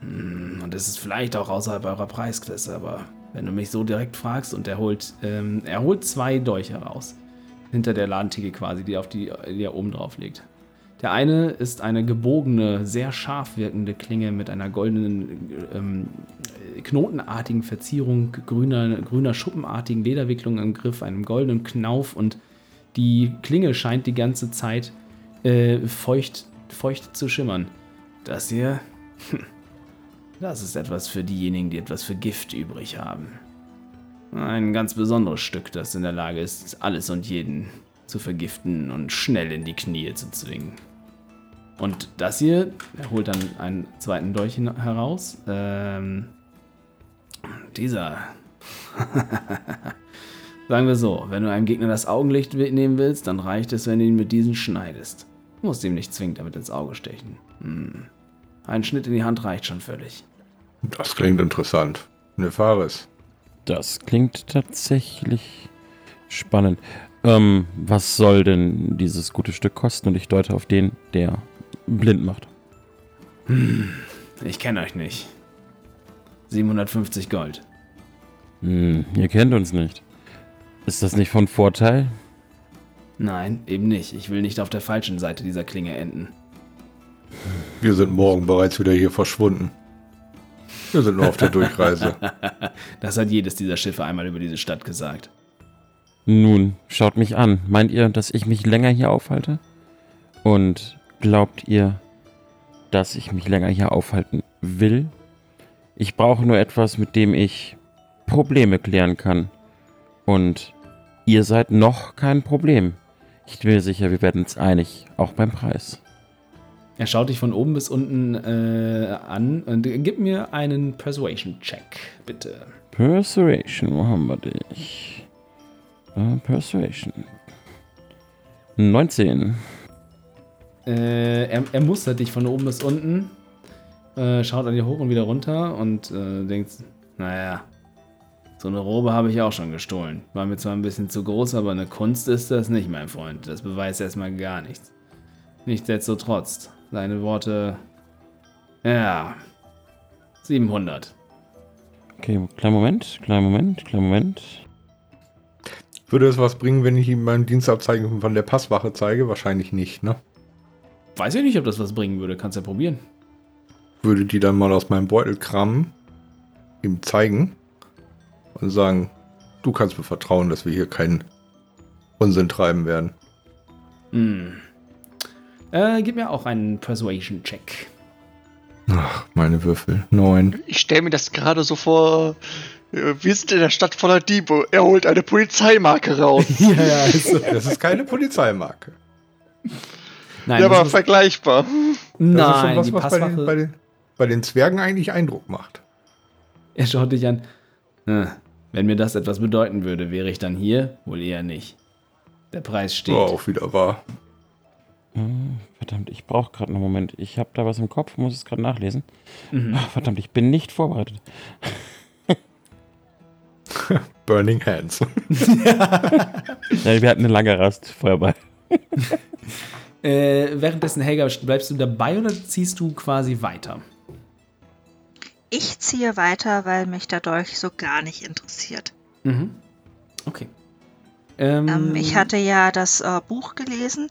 A: hm, Und es ist vielleicht auch außerhalb eurer Preisklasse, aber wenn du mich so direkt fragst und er holt, ähm, er holt zwei Dolche raus. Hinter der Ladentheke quasi, die, auf die, die er oben drauf legt. Der eine ist eine gebogene, sehr scharf wirkende Klinge mit einer goldenen, ähm, knotenartigen Verzierung, grüner, grüner schuppenartigen Lederwicklung im Griff, einem goldenen Knauf und die Klinge scheint die ganze Zeit äh, feucht, feucht zu schimmern. Das hier, <laughs> das ist etwas für diejenigen, die etwas für Gift übrig haben. Ein ganz besonderes Stück, das in der Lage ist, alles und jeden zu vergiften und schnell in die Knie zu zwingen. Und das hier, er holt dann einen zweiten Dolch heraus. Ähm, dieser. <laughs> Sagen wir so, wenn du einem Gegner das Augenlicht nehmen willst, dann reicht es, wenn du ihn mit diesen schneidest. Du musst ihm nicht zwingend damit ins Auge stechen. Hm. Ein Schnitt in die Hand reicht schon völlig.
B: Das klingt interessant. Nefaris.
C: Das klingt tatsächlich spannend. Ähm, was soll denn dieses gute Stück kosten? Und ich deute auf den, der blind macht.
A: Ich kenne euch nicht. 750 Gold.
C: Hm, ihr kennt uns nicht. Ist das nicht von Vorteil?
A: Nein, eben nicht. Ich will nicht auf der falschen Seite dieser Klinge enden.
B: Wir sind morgen bereits wieder hier verschwunden. Wir sind nur auf der Durchreise. <laughs>
A: Das hat jedes dieser Schiffe einmal über diese Stadt gesagt.
C: Nun, schaut mich an. Meint ihr, dass ich mich länger hier aufhalte? Und glaubt ihr, dass ich mich länger hier aufhalten will? Ich brauche nur etwas, mit dem ich Probleme klären kann. Und ihr seid noch kein Problem. Ich bin mir sicher, wir werden uns einig, auch beim Preis.
A: Er schaut dich von oben bis unten äh, an und gib mir einen Persuasion-Check, bitte.
C: Persuasion, wo haben wir dich? Äh, Persuasion. 19.
A: Äh, er, er mustert dich von oben bis unten, äh, schaut an dir hoch und wieder runter und äh, denkt, naja, so eine Robe habe ich auch schon gestohlen. War mir zwar ein bisschen zu groß, aber eine Kunst ist das nicht, mein Freund. Das beweist erstmal gar nichts. Nichtsdestotrotz, seine Worte, ja, 700.
C: Okay, kleinen Moment, kleinen Moment, kleinen Moment.
B: Würde es was bringen, wenn ich ihm mein Dienstabzeichen von der Passwache zeige? Wahrscheinlich nicht, ne?
A: Weiß ich nicht, ob das was bringen würde. Kannst ja probieren.
B: Würde die dann mal aus meinem Beutel kramen, ihm zeigen und sagen, du kannst mir vertrauen, dass wir hier keinen Unsinn treiben werden.
A: Hm. Äh, gib mir auch einen Persuasion-Check.
B: Ach, meine Würfel. Neun.
D: Ich stelle mir das gerade so vor. äh, Wir sind in der Stadt voller Diebe. Er holt eine Polizeimarke raus. <laughs>
A: ja, ja, also.
B: Das ist keine Polizeimarke.
A: Nein,
D: ja, aber vergleichbar.
B: Das ist
A: nein
B: schon was,
A: die
B: was bei den, bei, den, bei den Zwergen eigentlich Eindruck macht.
A: Er schaut dich an. "Hm, Wenn mir das etwas bedeuten würde, wäre ich dann hier? Wohl eher nicht. Der Preis steht.
B: War auch wieder wahr.
C: Äh, verdammt, ich brauche gerade einen Moment. Ich habe da was im Kopf, muss es gerade nachlesen.
A: Mhm.
C: Ach, verdammt, ich bin nicht vorbereitet. <laughs>
B: Burning Hands. <laughs>
C: Ja, wir hatten eine lange Rast vorher bei. <laughs>
A: Äh, währenddessen, Helga, bleibst du dabei oder ziehst du quasi weiter?
E: Ich ziehe weiter, weil mich der Dolch so gar nicht interessiert.
A: Mhm. Okay. Ähm,
E: Ähm, ich hatte ja das äh, Buch gelesen,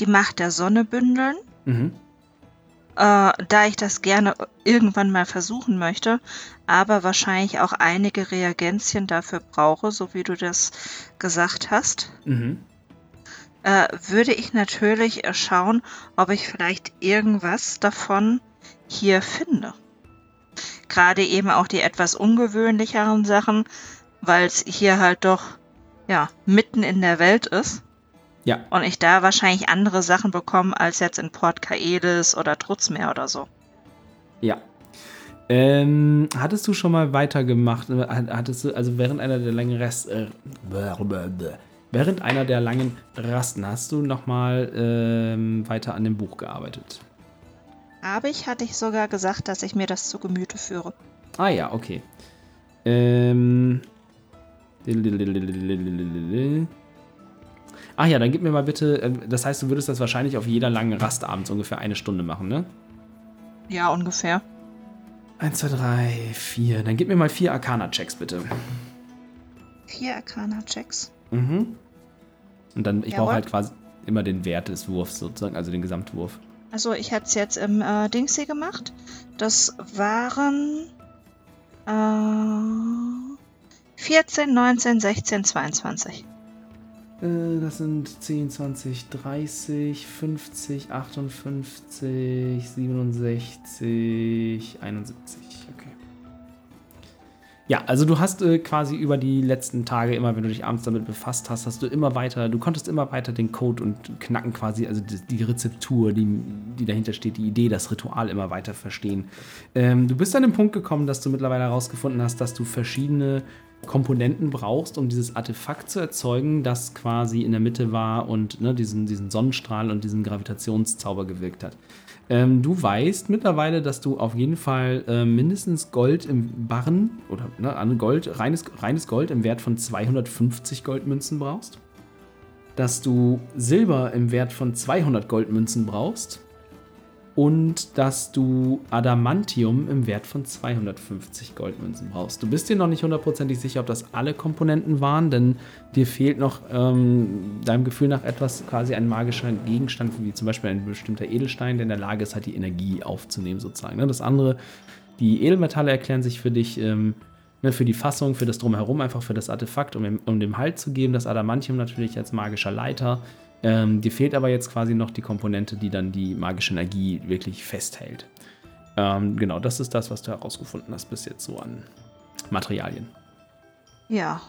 E: Die Macht der Sonne bündeln.
A: Mhm.
E: Äh, da ich das gerne irgendwann mal versuchen möchte, aber wahrscheinlich auch einige Reagenzien dafür brauche, so wie du das gesagt hast,
A: Mhm.
E: Äh, würde ich natürlich äh, schauen, ob ich vielleicht irgendwas davon hier finde. Gerade eben auch die etwas ungewöhnlicheren Sachen, weil es hier halt doch ja mitten in der Welt ist
A: Ja.
E: und ich da wahrscheinlich andere Sachen bekomme als jetzt in Port Kaelis oder Trutzmeer oder so.
A: Ja. Ähm, hattest du schon mal weitergemacht? äh, Hattest du, also während einer der langen Rest, äh, während einer der langen Rasten hast du nochmal ähm, weiter an dem Buch gearbeitet?
E: Aber ich hatte ich sogar gesagt, dass ich mir das zu Gemüte führe.
A: Ah ja, okay. Ähm. Ach ja, dann gib mir mal bitte. äh, Das heißt, du würdest das wahrscheinlich auf jeder langen Rast abends ungefähr eine Stunde machen, ne?
E: Ja, ungefähr.
A: Eins, zwei, drei, vier. Dann gib mir mal vier Arcana-Checks, bitte.
E: Vier Arcana-Checks.
A: Mhm. Und dann, ich brauche halt quasi. immer den Wert des Wurfs sozusagen, also den Gesamtwurf.
E: Also ich hatte es jetzt im äh, Dings hier gemacht. Das waren äh, 14, 19, 16, 22.
A: Äh, das sind 10, 20, 30, 50, 58, 67, 71. Ja, also du hast äh, quasi über die letzten Tage immer, wenn du dich abends damit befasst hast, hast du immer weiter, du konntest immer weiter den Code und knacken quasi, also die, die Rezeptur, die, die dahinter steht, die Idee, das Ritual immer weiter verstehen. Ähm, du bist an den Punkt gekommen, dass du mittlerweile herausgefunden hast, dass du verschiedene Komponenten brauchst, um dieses Artefakt zu erzeugen, das quasi in der Mitte war und ne, diesen, diesen Sonnenstrahl und diesen Gravitationszauber gewirkt hat. Ähm, du weißt mittlerweile, dass du auf jeden Fall äh, mindestens Gold im Barren oder ne, Gold, reines, reines Gold im Wert von 250 Goldmünzen brauchst. Dass du Silber im Wert von 200 Goldmünzen brauchst. Und dass du Adamantium im Wert von 250 Goldmünzen brauchst. Du bist dir noch nicht hundertprozentig sicher, ob das alle Komponenten waren, denn dir fehlt noch ähm, deinem Gefühl nach etwas, quasi ein magischer Gegenstand, wie zum Beispiel ein bestimmter Edelstein, der in der Lage ist, halt die Energie aufzunehmen, sozusagen. Ne? Das andere, die Edelmetalle erklären sich für dich ähm, ne, für die Fassung, für das Drumherum, einfach für das Artefakt, um, um dem Halt zu geben. Das Adamantium natürlich als magischer Leiter. Ähm, dir fehlt aber jetzt quasi noch die Komponente, die dann die magische Energie wirklich festhält. Ähm, genau, das ist das, was du herausgefunden hast bis jetzt so an Materialien.
E: Ja.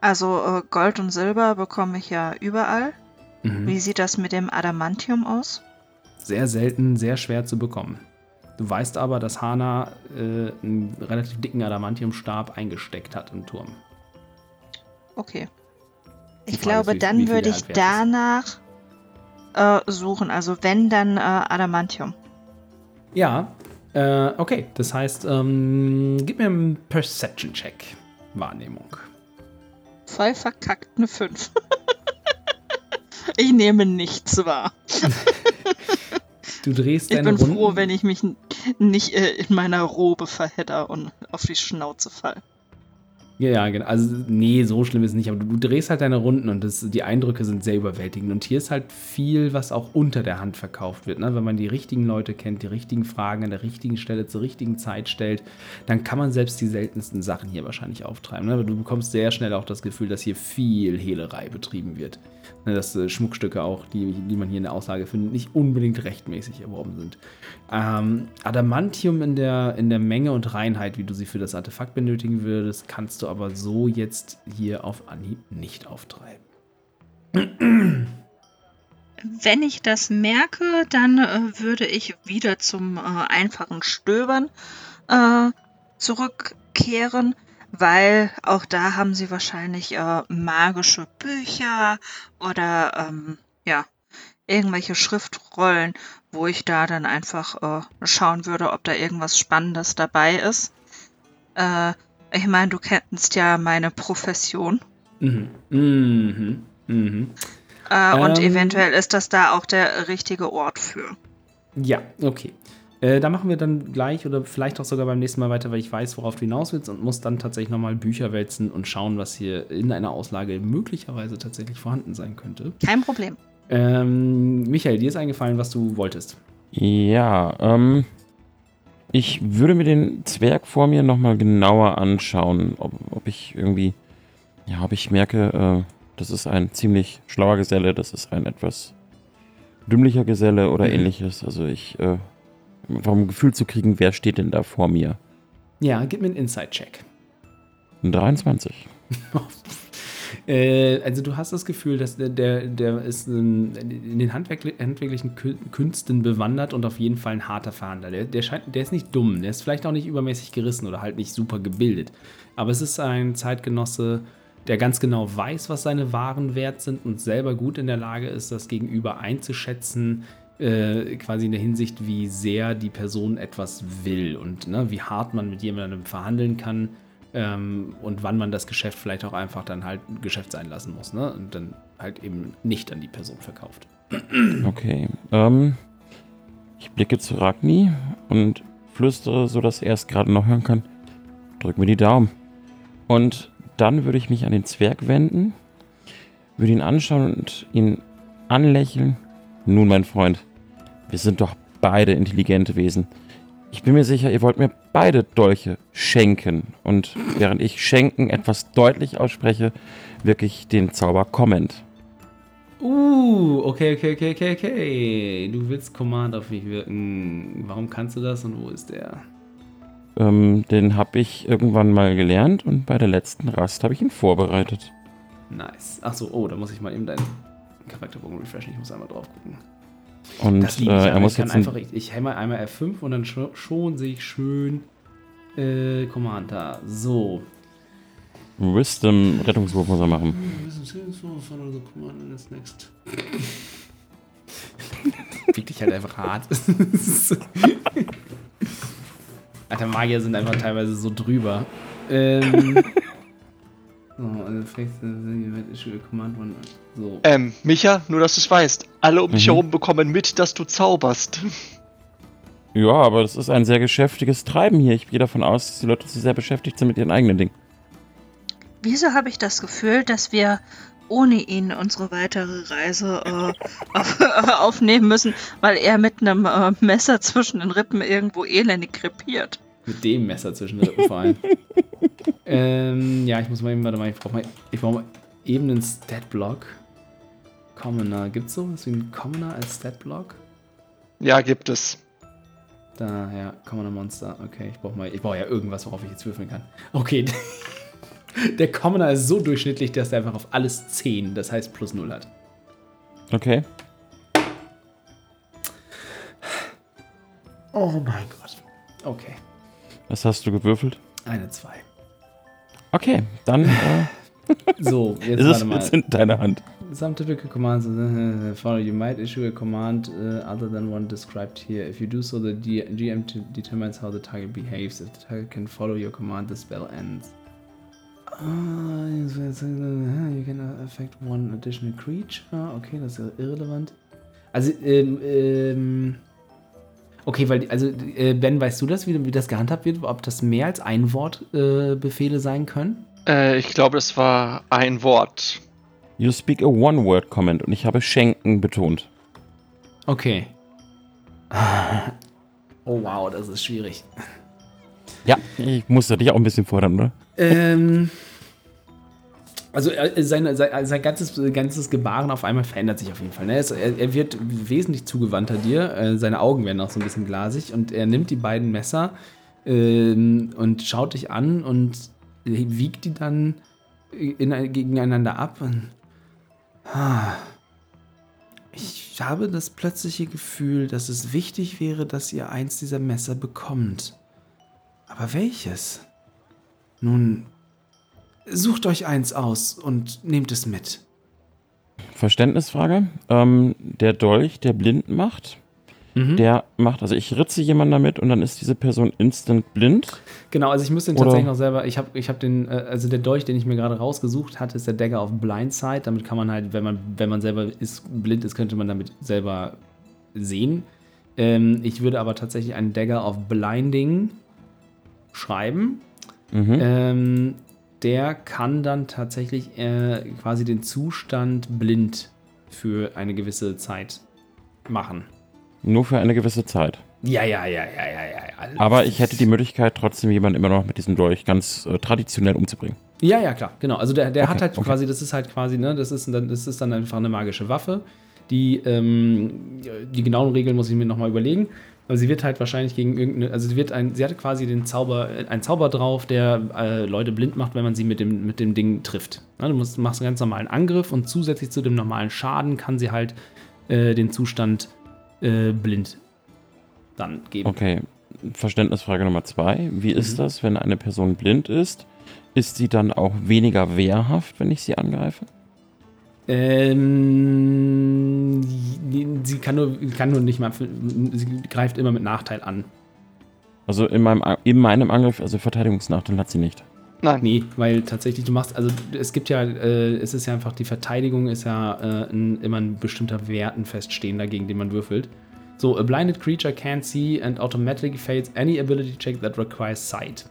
E: Also äh, Gold und Silber bekomme ich ja überall.
A: Mhm.
E: Wie sieht das mit dem Adamantium aus?
A: Sehr selten, sehr schwer zu bekommen. Du weißt aber, dass Hana äh, einen relativ dicken Adamantiumstab eingesteckt hat im Turm.
E: Okay. Ich
A: Frage ist,
E: glaube,
A: wie-
E: dann
A: wie
E: würde ich
A: ist.
E: danach äh, suchen. Also wenn, dann äh, Adamantium.
A: Ja, äh, okay. Das heißt, ähm, gib mir einen Perception-Check. Wahrnehmung.
E: Voll verkackt eine 5. <laughs> ich nehme nichts wahr. <laughs>
A: Du drehst
E: Ich
A: deine
E: bin
A: Runden.
E: froh, wenn ich mich nicht äh, in meiner Robe verhedder und auf die Schnauze fall.
A: Ja, genau. Also, nee, so schlimm ist es nicht. Aber du, du drehst halt deine Runden und das, die Eindrücke sind sehr überwältigend. Und hier ist halt viel, was auch unter der Hand verkauft wird. Ne? Wenn man die richtigen Leute kennt, die richtigen Fragen an der richtigen Stelle zur richtigen Zeit stellt, dann kann man selbst die seltensten Sachen hier wahrscheinlich auftreiben. Ne? Aber du bekommst sehr schnell auch das Gefühl, dass hier viel Hehlerei betrieben wird. Ne? Dass äh, Schmuckstücke auch, die, die man hier in der Aussage findet, nicht unbedingt rechtmäßig erworben sind. Ähm, Adamantium in der, in der Menge und Reinheit, wie du sie für das Artefakt benötigen würdest, kannst du aber so jetzt hier auf Anhieb nicht auftreiben.
E: Wenn ich das merke, dann äh, würde ich wieder zum äh, einfachen Stöbern äh, zurückkehren, weil auch da haben sie wahrscheinlich äh, magische Bücher oder ähm, ja, irgendwelche Schriftrollen, wo ich da dann einfach äh, schauen würde, ob da irgendwas Spannendes dabei ist. Ich meine, du kennst ja meine Profession.
A: Mhm. Mhm. Mhm.
E: Äh, und
A: Ähm.
E: eventuell ist das da auch der richtige Ort für.
A: Ja, okay. Äh, da machen wir dann gleich oder vielleicht auch sogar beim nächsten Mal weiter, weil ich weiß, worauf du hinaus willst und muss dann tatsächlich nochmal Bücher wälzen und schauen, was hier in einer Auslage möglicherweise tatsächlich vorhanden sein könnte.
E: Kein Problem.
A: Ähm, Michael, dir ist eingefallen, was du wolltest.
C: Ja, ähm, ich würde mir den Zwerg vor mir nochmal genauer anschauen, ob, ob ich irgendwie, ja, ob ich merke, äh, das ist ein ziemlich schlauer Geselle, das ist ein etwas dümmlicher Geselle oder
A: Mhm.
C: ähnliches. Also ich, äh, einfach um ein Gefühl zu kriegen, wer steht denn da vor mir?
A: Ja, gib mir einen Inside-Check.
C: Ein 23. <laughs>
A: Äh, also du hast das Gefühl, dass der, der, der ist ähm, in den handwerkli handwerklichen Kü- Künsten bewandert und auf jeden Fall ein harter Verhandler. Der, der, scheint, der ist nicht dumm, der ist vielleicht auch nicht übermäßig gerissen oder halt nicht super gebildet. Aber es ist ein Zeitgenosse, der ganz genau weiß, was seine Waren wert sind und selber gut in der Lage ist, das Gegenüber einzuschätzen, äh, quasi in der Hinsicht, wie sehr die Person etwas will und ne, wie hart man mit jemandem verhandeln kann ähm, und wann man das Geschäft vielleicht auch einfach dann halt ein Geschäft sein lassen muss ne? und dann halt eben nicht an die Person verkauft.
C: Okay. Ähm, ich blicke zu Ragni und flüstere, sodass er es gerade noch hören kann. Drück mir die Daumen. Und dann würde ich mich an den Zwerg wenden, würde ihn anschauen und ihn anlächeln. Nun, mein Freund, wir sind doch beide intelligente Wesen. Ich bin mir sicher, ihr wollt mir beide Dolche schenken. Und während ich schenken etwas deutlich ausspreche, wirklich den Zauber Comment.
A: Uh, okay, okay, okay, okay, okay. Du willst Command auf mich wirken. Warum kannst du das und wo ist der?
C: Ähm, den habe ich irgendwann mal gelernt und bei der letzten Rast habe ich ihn vorbereitet.
A: Nice. Ach so, oh, da muss ich mal eben deinen Charakterbogen refreshen. Ich muss einmal drauf gucken.
C: Und
A: Das
C: äh,
A: liebe ich,
C: er
A: aber
C: muss
A: ich kann
C: jetzt ein,
A: einfach, ich, ich hämmer einmal F5 und dann schon, schon sehe ich schön äh, Command da. So.
C: Wisdom-Rettungswurf muss er machen. <laughs>
A: Fick dich halt einfach hart. <laughs> Alter, Magier sind einfach teilweise so drüber. Ähm. <laughs> so, also Effekte sind Issue Command One. So.
D: Ähm, Micha, nur dass du es weißt. Alle um dich
C: Mhm.
D: herum bekommen mit, dass du zauberst.
C: Ja, aber das ist ein sehr geschäftiges Treiben hier. Ich gehe davon aus, dass die Leute zu sehr beschäftigt sind mit ihren eigenen Dingen.
E: Wieso habe ich das Gefühl, dass wir ohne ihn unsere weitere Reise äh, <laughs> auf, <laughs> aufnehmen müssen, weil er mit einem äh, Messer zwischen den Rippen irgendwo elendig krepiert?
A: Mit dem Messer zwischen den Rippen vor allem. <laughs> ähm, ja, ich muss mal eben, warte mal, ich brauche mal, ich brauch mal eben einen Stat-Block. Commoner. Gibt's sowas wie einen Commoner als Stat-Block?
D: Ja, gibt es.
A: Da, ja, Commoner Monster. Okay, ich brauche mal, ich brauche ja irgendwas, worauf ich jetzt würfeln kann. Okay. <laughs> Der Commoner ist so durchschnittlich, dass er einfach auf alles 10, das heißt plus 0 hat.
C: Okay.
A: Oh mein Gott. Okay.
C: Was hast du gewürfelt?
A: Eine 2.
C: Okay, dann äh, <laughs>
A: So, <laughs> jetzt
C: ist es
A: warte mal.
C: jetzt in deiner Hand.
A: Some typical commands uh, follow. You might issue a command uh, other than one described here. If you do so, the GM determines how the target behaves. If the target can follow your command, the spell ends. Ah, you can affect one additional creature. Okay, das ist irrelevant. Also, ähm, ähm. Okay, weil, also, äh, Ben, weißt du das, wie, wie das gehandhabt wird? Ob das mehr als ein Wort äh, Befehle sein können?
D: Äh, ich glaube, das war ein Wort.
C: You speak a one-word-comment und ich habe schenken betont.
A: Okay. <laughs> Oh wow, das ist schwierig.
C: Ja, ich musste dich auch ein bisschen fordern, oder?
A: Ähm, also äh, seine, sein, sein ganzes, ganzes Gebaren auf einmal verändert sich auf jeden Fall. Ne? Er, er wird wesentlich zugewandter dir. Äh, seine Augen werden auch so ein bisschen glasig und er nimmt die beiden Messer ähm, und schaut dich an und wiegt die dann in, gegeneinander ab. Und, ah, ich habe das plötzliche Gefühl, dass es wichtig wäre, dass ihr eins dieser Messer bekommt. Aber welches? Nun, sucht euch eins aus und nehmt es mit.
C: Verständnisfrage. Ähm, der Dolch, der blind macht,
A: Mhm.
C: der macht, also ich ritze jemanden damit und dann ist diese Person instant blind.
A: Genau, also ich muss den
C: Oder-
A: tatsächlich noch selber, ich habe ich hab den, äh, also der Dolch, den ich mir gerade rausgesucht hatte, ist der Dagger auf Blindside. Damit kann man halt, wenn man, wenn man selber ist, blind ist, könnte man damit selber sehen. Ähm, ich würde aber tatsächlich einen Dagger auf Blinding schreiben.
C: Mhm.
A: Ähm, der kann dann tatsächlich äh, quasi den Zustand blind für eine gewisse Zeit machen.
C: Nur für eine gewisse Zeit.
A: Ja, ja, ja, ja, ja, ja. ja.
C: Aber ich hätte die Möglichkeit, trotzdem jemanden immer noch mit diesem Dolch ganz äh, traditionell umzubringen.
A: Ja, ja, klar, genau. Also der, der
C: Okay,
A: hat halt
C: okay.
A: quasi, das ist halt quasi, ne, das ist, dann, das ist dann einfach eine magische Waffe. Die, ähm, die genauen Regeln muss ich mir nochmal überlegen. Aber sie wird halt wahrscheinlich gegen irgendeine, also sie wird ein, sie hat quasi den Zauber, äh, einen Zauber drauf, der äh, Leute blind macht, wenn man sie mit dem, mit dem Ding trifft. Ja, du musst, machst einen ganz normalen Angriff und zusätzlich zu dem normalen Schaden kann sie halt äh, den Zustand äh, blind dann geben.
C: Okay, Verständnisfrage Nummer zwei. Wie
A: Mhm.
C: ist das, wenn eine Person blind ist? Ist sie dann auch weniger wehrhaft, wenn ich sie angreife?
A: Ähm, sie kann nur, kann nur nicht mal, sie greift immer mit Nachteil an.
C: Also in meinem, in meinem Angriff, also Verteidigungsnachteil hat sie nicht.
D: Nein.
A: Nee, weil tatsächlich du machst, also es gibt ja, äh, es ist ja einfach, die Verteidigung ist ja äh, ein, immer ein bestimmter Werten feststehender, gegen den man würfelt. So, a blinded creature can't see and automatically fails any ability check that requires sight.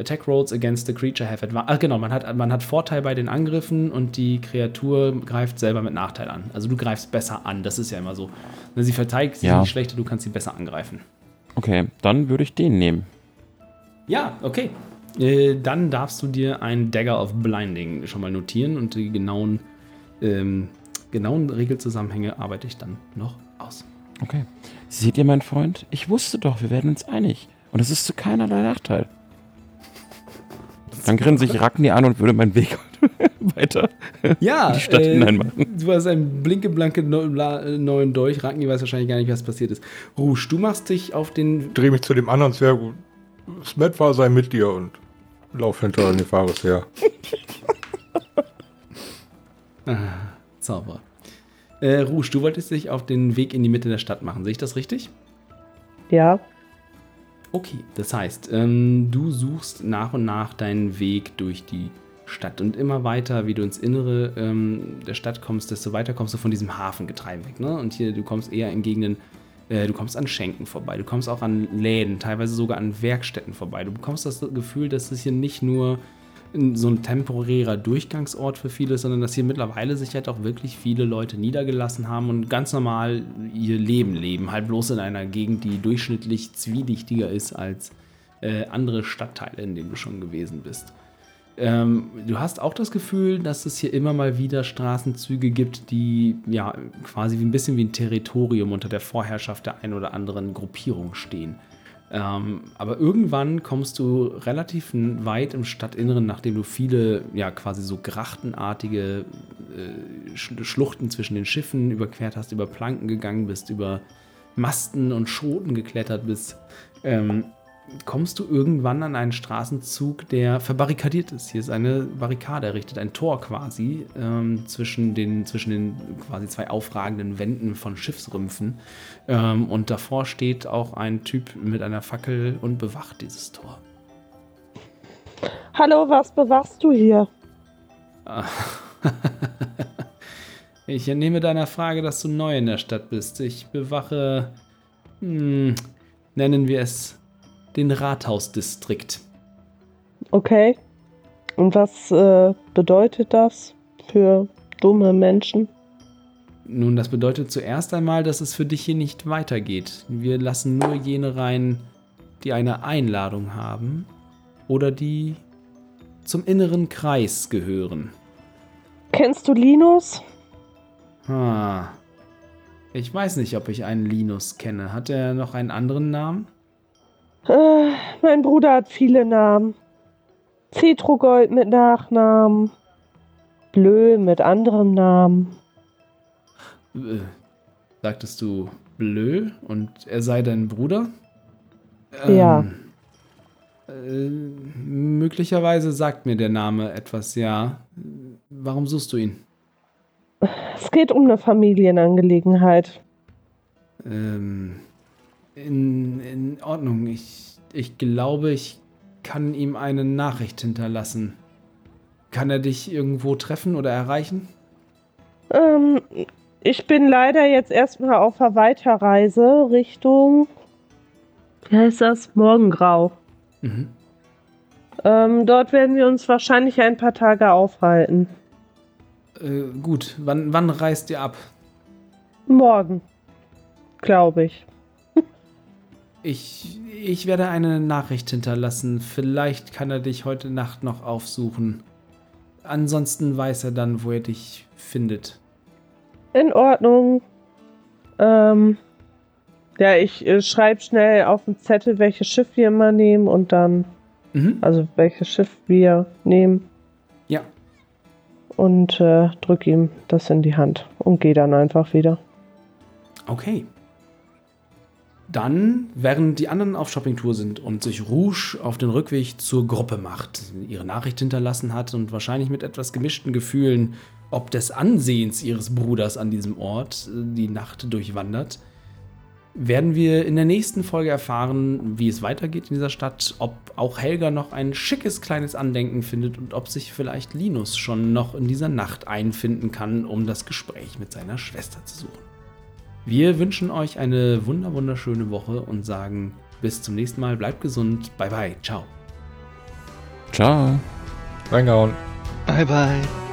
A: Attack Rolls against the creature have advantage. Ah, genau, man hat, man hat Vorteil bei den Angriffen und die Kreatur greift selber mit Nachteil an. Also du greifst besser an, das ist ja immer so. Wenn sie verteidigt sich
C: Ja.
A: nicht schlechter, du kannst sie besser angreifen.
C: Okay, dann würde ich den nehmen.
A: Ja, okay. Äh, dann darfst du dir ein Dagger of Blinding schon mal notieren und die genauen, ähm, genauen Regelzusammenhänge arbeite ich dann noch aus.
C: Okay. Seht ihr, mein Freund? Ich wusste doch, wir werden uns einig. Und es ist zu keinerlei Nachteil. Dann grinse ich Ragni an und würde meinen Weg <laughs> weiter
A: Ja,
C: in die Stadt
A: äh,
C: hineinmachen.
A: du hast einen blinkeblanke neu- bla- neuen Dolch. Ragni weiß wahrscheinlich gar nicht, was passiert ist. Rouge, du machst dich auf den.
B: Dreh mich zu dem anderen Zwerg. und Smetfa sei mit dir und lauf hinter Nefaris her. <laughs>
A: Zauberer. Äh, Rouge, du wolltest dich auf den Weg in die Mitte der Stadt machen. Sehe ich das richtig?
F: Ja.
A: Okay, das heißt, ähm, du suchst nach und nach deinen Weg durch die Stadt und immer weiter, wie du ins Innere ähm, der Stadt kommst, desto weiter kommst du von diesem Hafengetreib weg. Ne? Und hier, du kommst eher in Gegenden, äh, du kommst an Schenken vorbei, du kommst auch an Läden, teilweise sogar an Werkstätten vorbei. Du bekommst das Gefühl, dass es hier nicht nur so ein temporärer Durchgangsort für viele, sondern dass hier mittlerweile sich halt auch wirklich viele Leute niedergelassen haben und ganz normal ihr Leben leben. Halt bloß in einer Gegend, die durchschnittlich zwielichtiger ist als äh, andere Stadtteile, in denen du schon gewesen bist. Ähm, du hast auch das Gefühl, dass es hier immer mal wieder Straßenzüge gibt, die ja quasi wie ein bisschen wie ein Territorium unter der Vorherrschaft der ein oder anderen Gruppierung stehen. Ähm, aber irgendwann kommst du relativ weit im Stadtinneren, nachdem du viele, ja, quasi so grachtenartige äh, Sch- Schluchten zwischen den Schiffen überquert hast, über Planken gegangen bist, über Masten und Schoten geklettert bist, ähm, kommst du irgendwann an einen Straßenzug, der verbarrikadiert ist. Hier ist eine Barrikade errichtet, ein Tor quasi ähm, zwischen, den, zwischen den quasi zwei aufragenden Wänden von Schiffsrümpfen. Ähm, und davor steht auch ein Typ mit einer Fackel und bewacht dieses Tor.
F: Hallo, was bewachst du hier? <laughs>
A: Ich entnehme deiner Frage, dass du neu in der Stadt bist. Ich bewache, hm, nennen wir es, den Rathausdistrikt.
F: Okay. Und was äh, bedeutet das für dumme Menschen?
A: Nun, das bedeutet zuerst einmal, dass es für dich hier nicht weitergeht. Wir lassen nur jene rein, die eine Einladung haben oder die zum inneren Kreis gehören.
F: Kennst du Linus?
A: Ha. Ich weiß nicht, ob ich einen Linus kenne. Hat er noch einen anderen Namen?
F: Äh, mein Bruder hat viele Namen. Cetrogold mit Nachnamen. Blö mit anderem Namen.
A: Äh, sagtest du Blö und er sei dein Bruder?
F: Ja.
A: Äh, möglicherweise sagt mir der Name etwas, ja. Warum suchst du ihn?
F: Es geht um eine Familienangelegenheit.
A: Ähm, in, in Ordnung. Ich, ich glaube, ich kann ihm eine Nachricht hinterlassen. Kann er dich irgendwo treffen oder erreichen?
F: Ähm, ich bin leider jetzt erstmal auf der Weiterreise Richtung. Wie heißt das? Morgengrau.
A: Mhm.
F: Ähm, dort werden wir uns wahrscheinlich ein paar Tage aufhalten.
A: Äh, gut, wann, wann reist ihr ab?
F: Morgen. Glaube ich.
A: Ich, ich werde eine Nachricht hinterlassen. Vielleicht kann er dich heute Nacht noch aufsuchen. Ansonsten weiß er dann, wo er dich findet.
F: In Ordnung. Ähm, ja, ich äh, schreibe schnell auf den Zettel, welches Schiff wir immer nehmen und dann,
A: Mhm.
F: also welches Schiff wir nehmen
A: Ja,
F: und äh, drück ihm das in die Hand und gehe dann einfach wieder.
A: okay. Dann, während die anderen auf Shoppingtour sind und sich Rouge auf den Rückweg zur Gruppe macht, ihre Nachricht hinterlassen hat und wahrscheinlich mit etwas gemischten Gefühlen, ob des Ansehens ihres Bruders an diesem Ort äh, die Nacht durchwandert, werden wir in der nächsten Folge erfahren, wie es weitergeht in dieser Stadt, ob auch Helga noch ein schickes kleines Andenken findet und ob sich vielleicht Linus schon noch in dieser Nacht einfinden kann, um das Gespräch mit seiner Schwester zu suchen. Wir wünschen euch eine wunder wunderschöne Woche und sagen bis zum nächsten Mal, bleibt gesund, bye bye, ciao.
C: Ciao.
B: Reingehauen.
D: Bye bye.